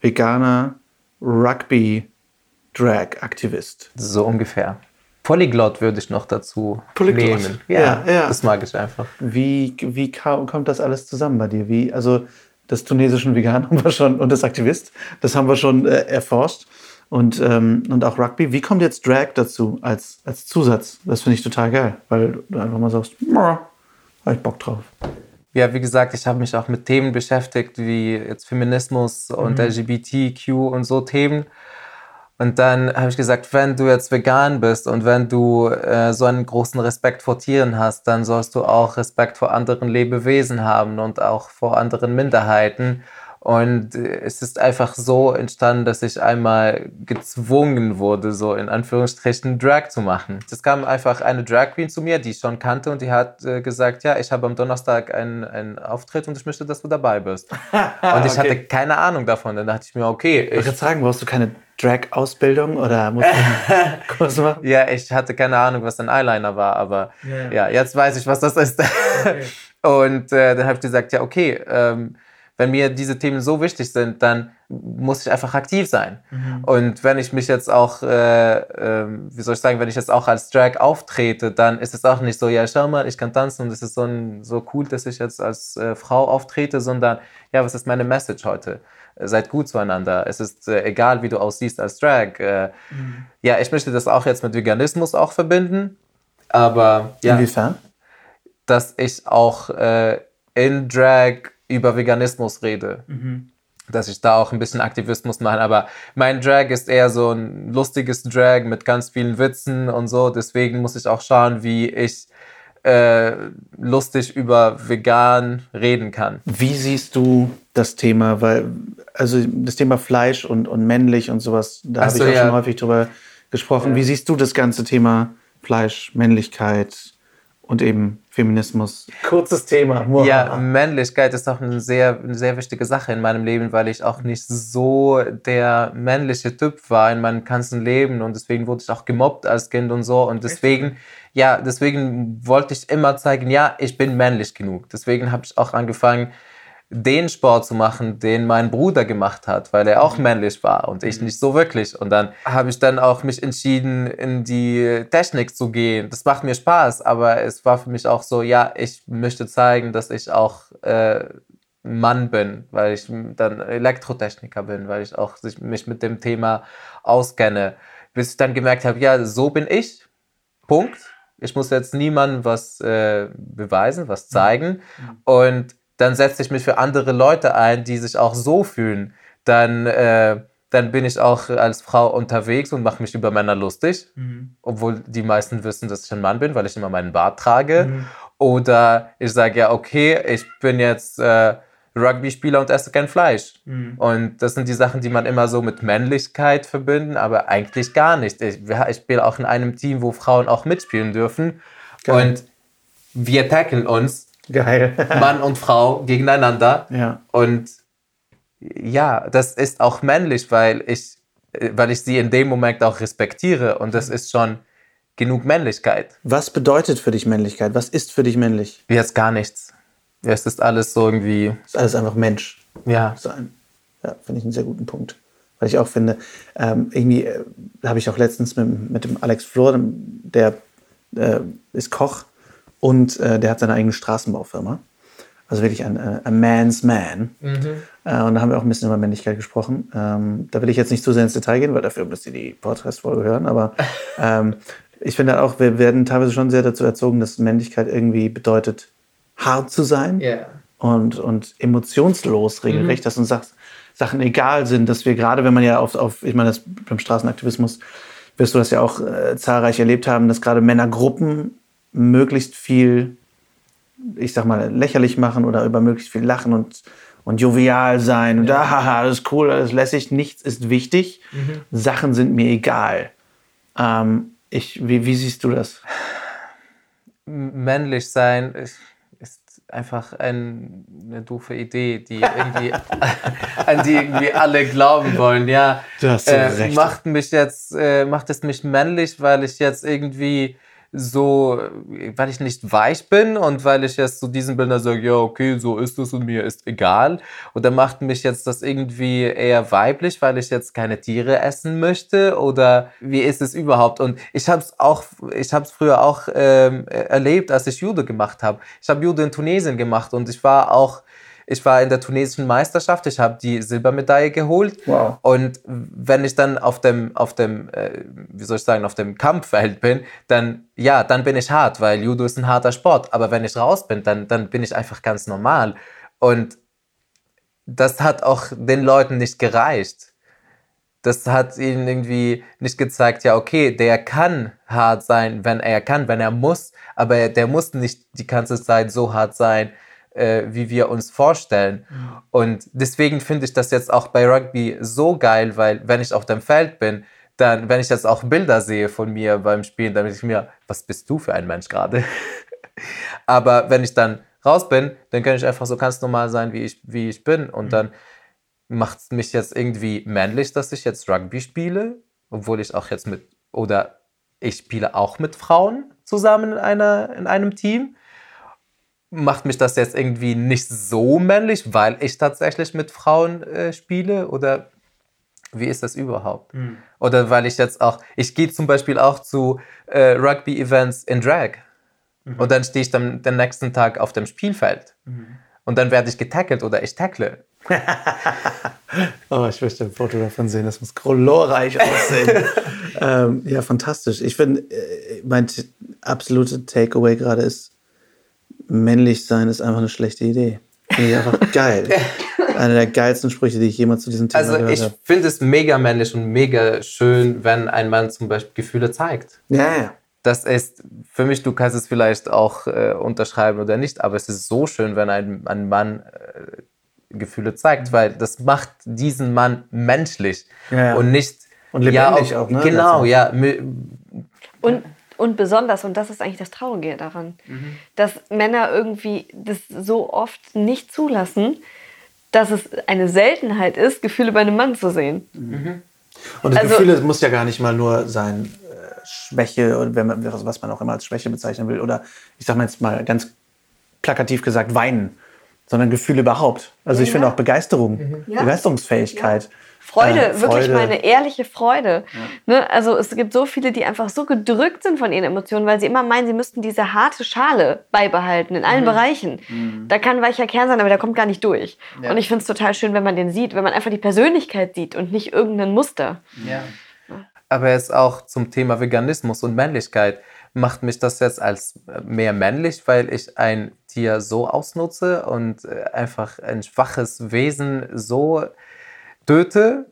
veganer Rugby-Drag-Aktivist. So ungefähr. Polyglot würde ich noch dazu Polyglot. nehmen. Ja, ja. Das mag ich einfach. Wie, wie ka- kommt das alles zusammen bei dir? Wie, also das tunesischen Vegan haben wir schon und das Aktivist, das haben wir schon äh, erforscht. Und, ähm, und auch Rugby. Wie kommt jetzt Drag dazu als, als Zusatz? Das finde ich total geil, weil du einfach mal sagst, "Ja, hab ich Bock drauf. Ja, wie gesagt, ich habe mich auch mit Themen beschäftigt, wie jetzt Feminismus und LGBTQ und so Themen. Und dann habe ich gesagt, wenn du jetzt vegan bist und wenn du äh, so einen großen Respekt vor Tieren hast, dann sollst du auch Respekt vor anderen Lebewesen haben und auch vor anderen Minderheiten. Und äh, es ist einfach so entstanden, dass ich einmal gezwungen wurde, so in Anführungsstrichen Drag zu machen. Es kam einfach eine Drag Queen zu mir, die ich schon kannte und die hat äh, gesagt, ja, ich habe am Donnerstag einen, einen Auftritt und ich möchte, dass du dabei bist. Und ich Okay. hatte keine Ahnung davon. Dann dachte ich mir, okay, Ich ich, würde sagen, brauchst du keine Drag-Ausbildung oder musst du Kurs machen? ja, ich hatte keine Ahnung, was ein Eyeliner war, aber ja, jetzt weiß ich, was das ist. Und äh, dann habe ich gesagt, ja, okay, ähm, wenn mir diese Themen so wichtig sind, dann muss ich einfach aktiv sein. Und wenn ich mich jetzt auch, äh, ähm, wie soll ich sagen, wenn ich jetzt auch als Drag auftrete, dann ist es auch nicht so, ja, schau mal, ich kann tanzen und es ist so, ein, so cool, dass ich jetzt als äh, Frau auftrete, sondern, ja, was ist meine Message heute? Äh, Seid gut zueinander. Es ist äh, egal, wie du aussiehst als Drag. Äh, Ja, ich möchte das auch jetzt mit Veganismus auch verbinden. Aber ja, Inwiefern? dass ich auch äh, in Drag über Veganismus rede. Dass ich da auch ein bisschen Aktivismus mache. Aber mein Drag ist eher so ein lustiges Drag mit ganz vielen Witzen und so. Deswegen muss ich auch schauen, wie ich äh, lustig über vegan reden kann. Wie siehst du das Thema? Weil, also das Thema Fleisch und, und männlich und sowas, da habe so, ich auch ja. schon häufig drüber gesprochen. Wie siehst du das ganze Thema Fleisch, Männlichkeit und eben Feminismus? Kurzes Thema. Ja, Männlichkeit ist auch eine sehr, eine sehr wichtige Sache in meinem Leben, weil ich auch nicht so der männliche Typ war in meinem ganzen Leben und deswegen wurde ich auch gemobbt als Kind und so und deswegen, ja, deswegen wollte ich immer zeigen, ja, ich bin männlich genug. Deswegen habe ich auch angefangen, den Sport zu machen, den mein Bruder gemacht hat, weil er auch männlich war und ich nicht so wirklich. Und dann habe ich dann auch mich entschieden, in die Technik zu gehen. Das macht mir Spaß, aber es war für mich auch so, ja, ich möchte zeigen, dass ich auch äh, Mann bin, weil ich dann Elektrotechniker bin, weil ich auch mich mit dem Thema auskenne. Bis ich dann gemerkt habe, ja, so bin ich. Punkt. Ich muss jetzt niemandem was äh, beweisen, was zeigen. Und dann setze ich mich für andere Leute ein, die sich auch so fühlen. Dann, äh, dann bin ich auch als Frau unterwegs und mache mich über Männer lustig. Obwohl die meisten wissen, dass ich ein Mann bin, weil ich immer meinen Bart trage. Oder ich sage ja, okay, ich bin jetzt äh, Rugby-Spieler und esse kein Fleisch. Und das sind die Sachen, die man immer so mit Männlichkeit verbinden, aber eigentlich gar nicht. Ich, ich spiele auch in einem Team, wo Frauen auch mitspielen dürfen. Geil. Und wir tackeln uns, Geil. Mann und Frau, gegeneinander. ja. Und ja, das ist auch männlich, weil ich, weil ich sie in dem Moment auch respektiere. Und das ist schon genug Männlichkeit. Was bedeutet für dich Männlichkeit? Was ist für dich männlich? Jetzt gar nichts. Es ist alles so irgendwie, ist alles einfach Mensch ja, sein. Ja, finde ich einen sehr guten Punkt. Weil ich auch finde, ähm, irgendwie äh, habe ich auch letztens mit, mit dem Alex Flor, der äh, ist Koch und äh, der hat seine eigene Straßenbaufirma. Also wirklich ein, äh, ein Man's Man. Äh, und da haben wir auch ein bisschen über Männlichkeit gesprochen. Ähm, da will ich jetzt nicht zu sehr ins Detail gehen, weil dafür müsst ihr die Podcast-Folge hören. Aber ähm, ich finde halt auch, wir werden teilweise schon sehr dazu erzogen, dass Männlichkeit irgendwie bedeutet, hart zu sein und, und emotionslos regelrecht, dass uns Sach Sachen egal sind, dass wir gerade, wenn man ja auf, auf ich meine, das, beim Straßenaktivismus wirst du das ja auch äh, zahlreich erlebt haben, dass gerade Männergruppen möglichst viel, ich sag mal, lächerlich machen oder über möglichst viel lachen und, und jovial sein und ah, haha, alles cool, alles lässig, nichts ist wichtig, Sachen sind mir egal. Ähm, ich, wie, wie siehst du das? männlich sein ist, ist einfach ein, eine doofe Idee, die irgendwie, an die irgendwie alle glauben wollen. Ja, Du hast so äh, recht. macht mich jetzt, äh, macht es mich männlich, weil ich jetzt irgendwie so, weil ich nicht weich bin und weil ich jetzt zu diesen Bildern sage, ja, okay, so ist es und mir ist egal. Oder macht mich jetzt das irgendwie eher weiblich, weil ich jetzt keine Tiere essen möchte? Oder wie ist es überhaupt? Und ich habe es auch, ich habe es früher auch ähm, erlebt, als ich Judo gemacht habe. Ich habe Judo in Tunesien gemacht und ich war auch ich war in der tunesischen Meisterschaft, ich habe die Silbermedaille geholt. Wow. Und wenn ich dann auf dem, auf dem, äh, wie soll ich sagen, auf dem Kampffeld bin, dann, ja, dann bin ich hart, weil Judo ist ein harter Sport. Aber wenn ich raus bin, dann, dann bin ich einfach ganz normal. Und das hat auch den Leuten nicht gereicht. Das hat ihnen irgendwie nicht gezeigt, ja, okay, der kann hart sein, wenn er kann, wenn er muss, aber der muss nicht die ganze Zeit so hart sein, äh, wie wir uns vorstellen. Und deswegen finde ich das jetzt auch bei Rugby so geil, weil wenn ich auf dem Feld bin, dann, wenn ich jetzt auch Bilder sehe von mir beim Spielen, dann denke ich mir, was bist du für ein Mensch gerade? Aber wenn ich dann raus bin, dann kann ich einfach so ganz normal sein, wie ich, wie ich bin. Und dann macht es mich jetzt irgendwie männlich, dass ich jetzt Rugby spiele, obwohl ich auch jetzt mit, oder ich spiele auch mit Frauen zusammen in, einer, in einem Team. Macht mich das jetzt irgendwie nicht so männlich, weil ich tatsächlich mit Frauen äh, spiele? Oder wie ist das überhaupt? Oder weil ich jetzt auch, ich gehe zum Beispiel auch zu äh, Rugby-Events in Drag. Und dann stehe ich dann den nächsten Tag auf dem Spielfeld. Und dann werde ich getackelt oder ich tackle. Oh, ich möchte ein Foto davon sehen. Das muss glorreich aussehen. ähm, ja, fantastisch. Ich finde, äh, mein absolute Takeaway gerade ist, männlich sein ist einfach eine schlechte Idee. Finde ich einfach geil. Einer der geilsten Sprüche, die ich jemals zu diesem Thema Also gehört ich habe. finde es mega männlich und mega schön, wenn ein Mann zum Beispiel Gefühle zeigt. Ja, ja. Das ist für mich, du kannst es vielleicht auch äh, unterschreiben oder nicht, aber es ist so schön, wenn ein, ein Mann äh, Gefühle zeigt, weil das macht diesen Mann menschlich Ja, ja. und nicht Und lebendig auch, ne? Genau, ja. Und, und besonders, und das ist eigentlich das Traurige daran, dass Männer irgendwie das so oft nicht zulassen, dass es eine Seltenheit ist, Gefühle bei einem Mann zu sehen. Und das Also- Gefühl muss ja gar nicht mal nur sein äh, Schwäche und wenn man, was was man auch immer als Schwäche bezeichnen will. Oder ich sag mal jetzt mal ganz plakativ gesagt, weinen. Sondern Gefühle überhaupt. Also ich finde auch Begeisterung, Ja. Begeisterungsfähigkeit. Freude, äh, wirklich mal eine ehrliche Freude. Ne? Also es gibt so viele, die einfach so gedrückt sind von ihren Emotionen, weil sie immer meinen, sie müssten diese harte Schale beibehalten in allen Bereichen. Da kann ein weicher Kern sein, aber der kommt gar nicht durch. Und ich finde es total schön, wenn man den sieht, wenn man einfach die Persönlichkeit sieht und nicht irgendein Muster. Aber jetzt auch zum Thema Veganismus und Männlichkeit macht mich das jetzt als äh, mehr männlich, weil ich ein Tier so ausnutze und äh, einfach ein schwaches Wesen so töte.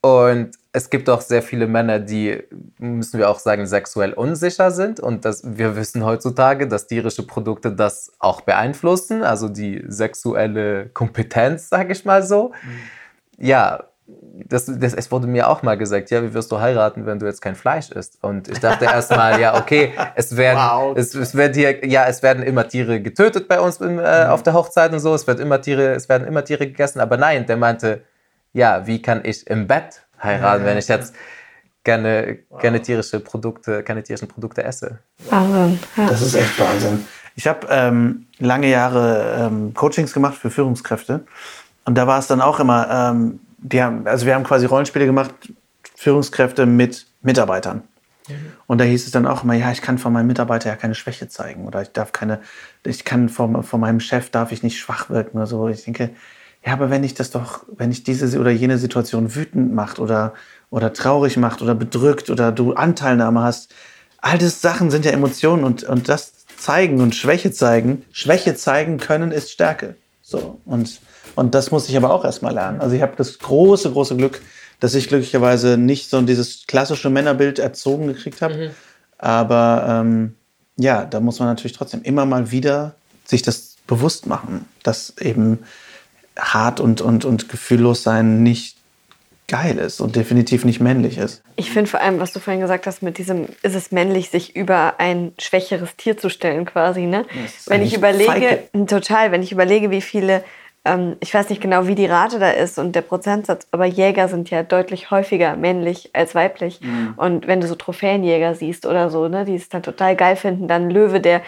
Und es gibt auch sehr viele Männer, die, müssen wir auch sagen, sexuell unsicher sind. Und das, wir wissen heutzutage, dass tierische Produkte das auch beeinflussen, also die sexuelle Kompetenz, sage ich mal so. Ja, das, das, es wurde mir auch mal gesagt, ja, wie wirst du heiraten, wenn du jetzt kein Fleisch isst? Und ich dachte erst mal, ja, okay, es werden, Wow. es, es wird hier, ja, es werden immer Tiere getötet bei uns im, äh, auf der Hochzeit und so, es wird immer Tiere, es werden immer Tiere gegessen, aber nein, der meinte, ja, wie kann ich im Bett heiraten, wenn ich jetzt gerne, gerne tierische Produkte, keine tierischen Produkte esse. Wahnsinn. Ja. Das ist echt Wahnsinn. Ich habe ähm, lange Jahre ähm, Coachings gemacht für Führungskräfte. Und da war es dann auch immer, ähm, die haben, also wir haben quasi Rollenspiele gemacht, Führungskräfte mit Mitarbeitern. Und da hieß es dann auch immer, ja, ich kann von meinem Mitarbeiter ja keine Schwäche zeigen oder ich darf keine, ich kann von, von meinem Chef darf ich nicht schwach wirken oder so. Ich denke, ja, aber wenn ich das doch, wenn ich diese oder jene Situation wütend macht oder, oder traurig macht oder bedrückt oder du Anteilnahme hast, all das Sachen sind ja Emotionen und, und das zeigen und Schwäche zeigen, Schwäche zeigen können ist Stärke. So. Und, und das muss ich aber auch erstmal lernen. Also ich habe das große, große Glück, dass ich glücklicherweise nicht so dieses klassische Männerbild erzogen gekriegt habe. Aber ähm, ja, da muss man natürlich trotzdem immer mal wieder sich das bewusst machen, dass eben hart und, und, und gefühllos sein nicht geil ist und definitiv nicht männlich ist. Ich finde vor allem, was du vorhin gesagt hast, mit diesem, ist es männlich, sich über ein schwächeres Tier zu stellen, quasi. Ne? Wenn ich überlege, feige. total, wenn ich überlege, wie viele, ähm, ich weiß nicht genau, wie die Rate da ist und der Prozentsatz, aber Jäger sind ja deutlich häufiger männlich als weiblich. Und wenn du so Trophäenjäger siehst oder so, ne, die es dann total geil finden, dann Löwe, der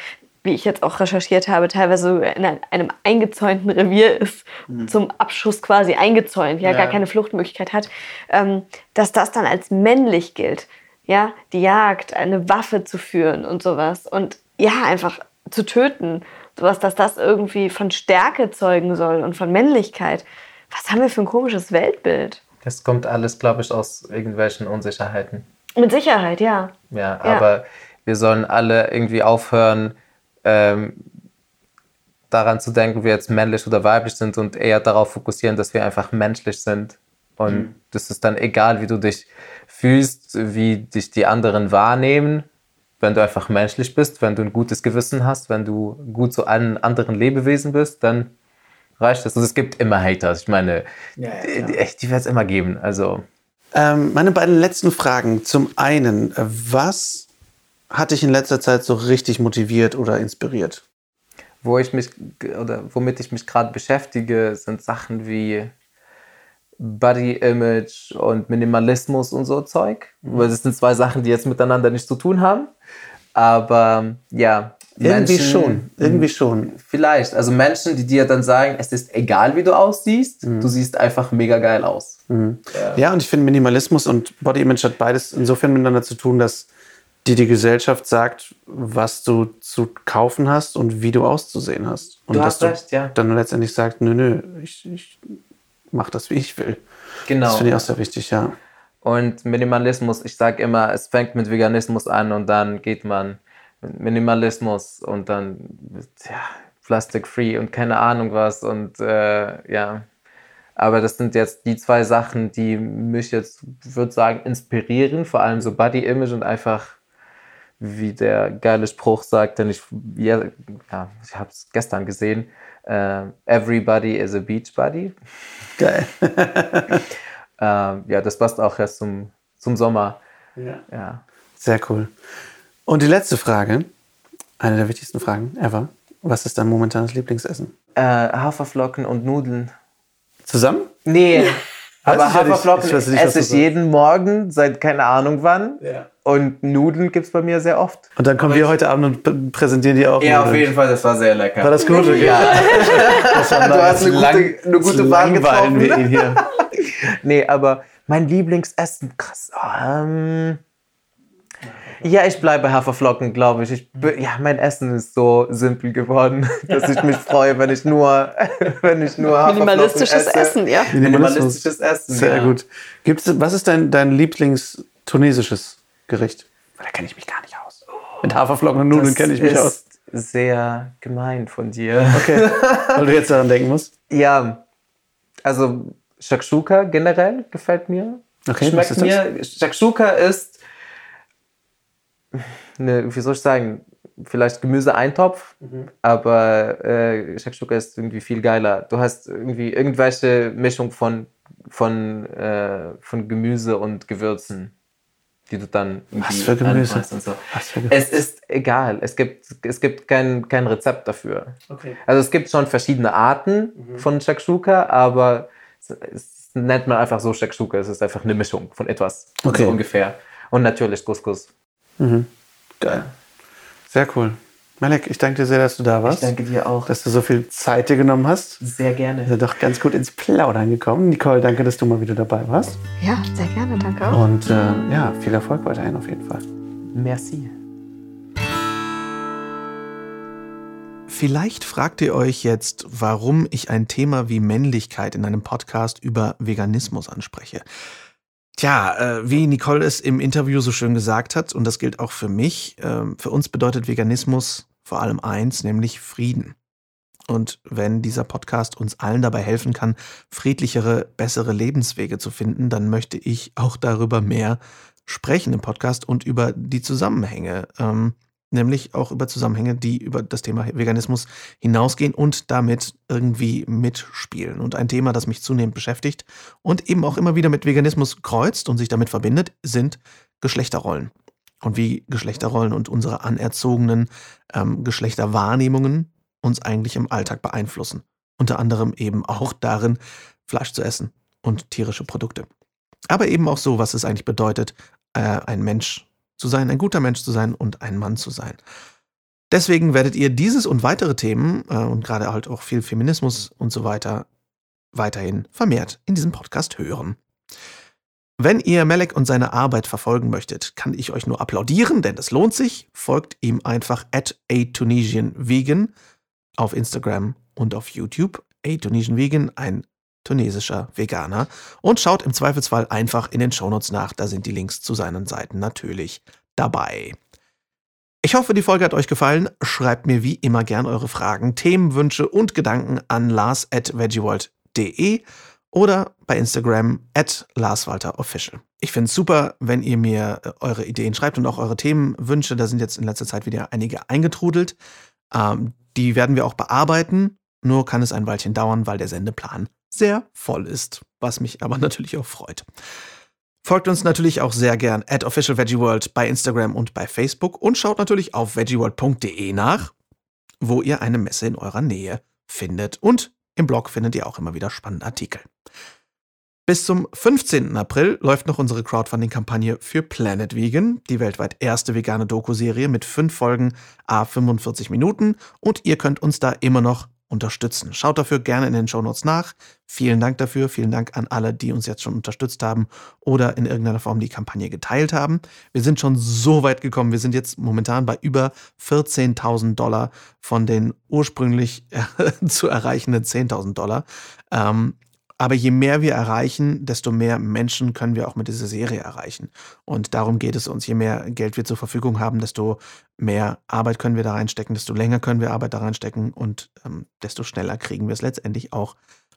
wie ich jetzt auch recherchiert habe, teilweise in einem eingezäunten Revier ist, zum Abschuss quasi eingezäunt, ja, Ja. gar keine Fluchtmöglichkeit hat, ähm, dass das dann als männlich gilt, ja, die Jagd, eine Waffe zu führen und sowas und ja, einfach zu töten, sowas, dass das irgendwie von Stärke zeugen soll und von Männlichkeit. Was haben wir für ein komisches Weltbild? Das kommt alles, glaube ich, aus irgendwelchen Unsicherheiten. Mit Sicherheit, ja. Ja, Ja. aber wir sollen alle irgendwie aufhören, ähm, daran zu denken, wir jetzt männlich oder weiblich sind und eher darauf fokussieren, dass wir einfach menschlich sind. Und das ist dann egal, wie du dich fühlst, wie dich die anderen wahrnehmen. Wenn du einfach menschlich bist, wenn du ein gutes Gewissen hast, wenn du gut zu allen anderen Lebewesen bist, dann reicht das. Und es gibt immer Haters. Ich meine, Ja, ja, die, die, wird es immer geben. Also, Ähm, meine beiden letzten Fragen. Zum einen, was hat dich in letzter Zeit so richtig motiviert oder inspiriert? wo ich mich oder womit ich mich gerade beschäftige, sind Sachen wie Body Image und Minimalismus und so Zeug. Weil das sind zwei Sachen, die jetzt miteinander nichts zu tun haben. Aber ja. Irgendwie Menschen- schon. Irgendwie schon. Vielleicht. Also Menschen, die dir dann sagen, es ist egal, wie du aussiehst, du siehst einfach mega geil aus. Ja, und ich finde, Minimalismus und Body Image hat beides insofern miteinander zu tun, dass dir die Gesellschaft sagt, was du zu kaufen hast und wie du auszusehen hast. Und Du dass hast recht, ja. dann letztendlich sagst, nö, nö, ich, ich mach das, wie ich will. Genau. Das finde ich auch sehr wichtig, ja. Und Minimalismus, ich sage immer, es fängt mit Veganismus an und dann geht man mit Minimalismus und dann ja, Plastic-free und keine Ahnung was und äh, ja. Aber das sind jetzt die zwei Sachen, die mich jetzt, würde sagen, inspirieren, vor allem so Body-Image und einfach, wie der geile Spruch sagt, den ich, ja, ja ich habe es gestern gesehen, äh, everybody is a beach buddy. Geil. Ähm, ja, das passt auch erst zum, zum Sommer. Ja. Ja. Sehr cool. Und die letzte Frage, eine der wichtigsten Fragen ever. Was ist dein momentanes Lieblingsessen? Äh, Haferflocken und Nudeln. Zusammen? Nee, aber ich ja nicht. Haferflocken Ich weiß nicht, was esse ich jeden Morgen seit keine Ahnung wann. Ja. Und Nudeln gibt es bei mir sehr oft. Und dann kommen wir heute Abend und präsentieren dir auch. Nudeln. Fall, das war sehr lecker. War das gut? Okay. Ja, Das war du hast eine lang- gute, eine gute Wahl langweilen wir getroffen. ihn hier. Nee, aber mein Lieblingsessen, krass. Ähm, ja, ich bleibe Haferflocken, glaube ich. ich. Ja, mein Essen ist so simpel geworden, dass ich mich freue, wenn ich nur, wenn ich nur Haferflocken Minimalistisches esse. Essen, ja. Minimalistisches Essen. Sehr ja. gut. Gibt's, was ist dein, dein Lieblings-tunesisches Gericht? Da kenne ich mich gar nicht aus. Mit Haferflocken und Nudeln kenne ich mich ist aus. sehr gemein von dir. Okay. Weil du jetzt daran denken musst. Ja, also Shakshuka generell gefällt mir. Okay, Schmeckt was ist das? mir. Shakshuka ist, eine, wie soll ich sagen, vielleicht Gemüseeintopf, Mhm. aber äh, Shakshuka ist irgendwie viel geiler. Du hast irgendwie irgendwelche Mischung von, von, äh, von Gemüse und Gewürzen, die du dann irgendwie Was für Gemüse? Und so. Was für Gemüse? Es ist egal. Es gibt, es gibt kein, kein Rezept dafür. Okay. Also es gibt schon verschiedene Arten von Shakshuka, aber es ist nennt man einfach so Shakshuka. Es ist einfach eine Mischung von etwas. Okay. So ungefähr. Und natürlich Couscous. Geil. Sehr cool. Malek, ich danke dir sehr, dass du da warst. dir auch. Dass du so viel Zeit dir genommen hast. Sehr Wir gerne. sind doch ganz gut ins Plaudern gekommen. Nicole, danke, dass du mal wieder dabei warst. Ja, sehr gerne, danke auch. Und äh, ja, viel Erfolg weiterhin auf jeden Fall. Merci. Vielleicht fragt ihr euch jetzt, warum ich ein Thema wie Männlichkeit in einem Podcast über Veganismus anspreche. Tja, äh, wie Nicole es im Interview so schön gesagt hat, und das gilt auch für mich, äh, für uns bedeutet Veganismus vor allem eins, nämlich Frieden. Und wenn dieser Podcast uns allen dabei helfen kann, friedlichere, bessere Lebenswege zu finden, dann möchte ich auch darüber mehr sprechen im Podcast und über die Zusammenhänge. Ähm, nämlich auch über Zusammenhänge, die über das Thema Veganismus hinausgehen und damit irgendwie mitspielen. Und ein Thema, das mich zunehmend beschäftigt und eben auch immer wieder mit Veganismus kreuzt und sich damit verbindet, sind Geschlechterrollen. Und wie Geschlechterrollen und unsere anerzogenen ähm, Geschlechterwahrnehmungen uns eigentlich im Alltag beeinflussen. Unter anderem eben auch darin, Fleisch zu essen und tierische Produkte. Aber eben auch so, was es eigentlich bedeutet, äh, ein Mensch zu sein, ein guter Mensch zu sein und ein Mann zu sein. Deswegen werdet ihr dieses und weitere Themen äh, und gerade halt auch viel Feminismus und so weiter weiterhin vermehrt in diesem Podcast hören. Wenn ihr Melek und seine Arbeit verfolgen möchtet, kann ich euch nur applaudieren, denn es lohnt sich. Folgt ihm einfach at a Tunisian Vegan auf Instagram und auf YouTube. A Tunisian Vegan, ein tunesischer Veganer. Und schaut im Zweifelsfall einfach in den Shownotes nach, da sind die Links zu seinen Seiten natürlich dabei. Ich hoffe, die Folge hat euch gefallen. Schreibt mir wie immer gern eure Fragen, Themenwünsche und Gedanken an lars at veggieworld.de oder bei Instagram at larswalterofficial. Ich finde es super, wenn ihr mir äh, eure Ideen schreibt und auch eure Themenwünsche. Da sind jetzt in letzter Zeit wieder einige eingetrudelt. Ähm, die werden wir auch bearbeiten. Nur kann es ein Weilchen dauern, weil der Sendeplan sehr voll ist, was mich aber natürlich auch freut. Folgt uns natürlich auch sehr gern at officialveggieworld bei Instagram und bei Facebook und schaut natürlich auf veggieworld.de nach, wo ihr eine Messe in eurer Nähe findet. Und im Blog findet ihr auch immer wieder spannende Artikel. Bis zum 15. April läuft noch unsere Crowdfunding-Kampagne für Planet Vegan, die weltweit erste vegane Doku-Serie mit fünf Folgen a 45 Minuten und ihr könnt uns da immer noch unterstützen. Schaut dafür gerne in den Shownotes nach. Vielen Dank dafür. Vielen Dank an alle, die uns jetzt schon unterstützt haben oder in irgendeiner Form die Kampagne geteilt haben. Wir sind schon so weit gekommen. Wir sind jetzt momentan bei über 14.000 Dollar von den ursprünglich zu erreichenden 10.000 Dollar. Ähm, aber je mehr wir erreichen, desto mehr Menschen können wir auch mit dieser Serie erreichen. Und darum geht es uns. Je mehr Geld wir zur Verfügung haben, desto mehr Arbeit können wir da reinstecken, desto länger können wir Arbeit da reinstecken und ähm, desto schneller kriegen wir es letztendlich auch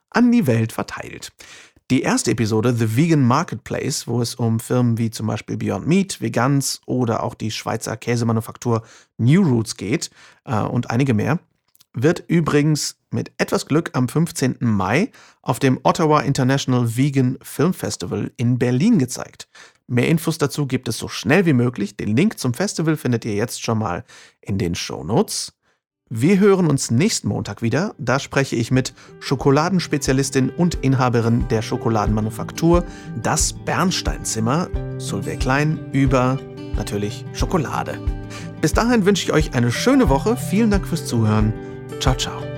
an die Welt verteilt. Die erste Episode, The Vegan Marketplace, wo es um Firmen wie zum Beispiel Beyond Meat, Vegans oder auch die Schweizer Käsemanufaktur New Roots geht äh, und einige mehr, wird übrigens mit etwas Glück am 15. Mai auf dem Ottawa International Vegan Film Festival in Berlin gezeigt. Mehr Infos dazu gibt es so schnell wie möglich. Den Link zum Festival findet ihr jetzt schon mal in den Show Notes. Wir hören uns nächsten Montag wieder. Da spreche ich mit Schokoladenspezialistin und Inhaberin der Schokoladenmanufaktur Das Bernsteinzimmer, Solveig Klein, über natürlich Schokolade. Bis dahin wünsche ich euch eine schöne Woche. Vielen Dank fürs Zuhören. Ciao, ciao.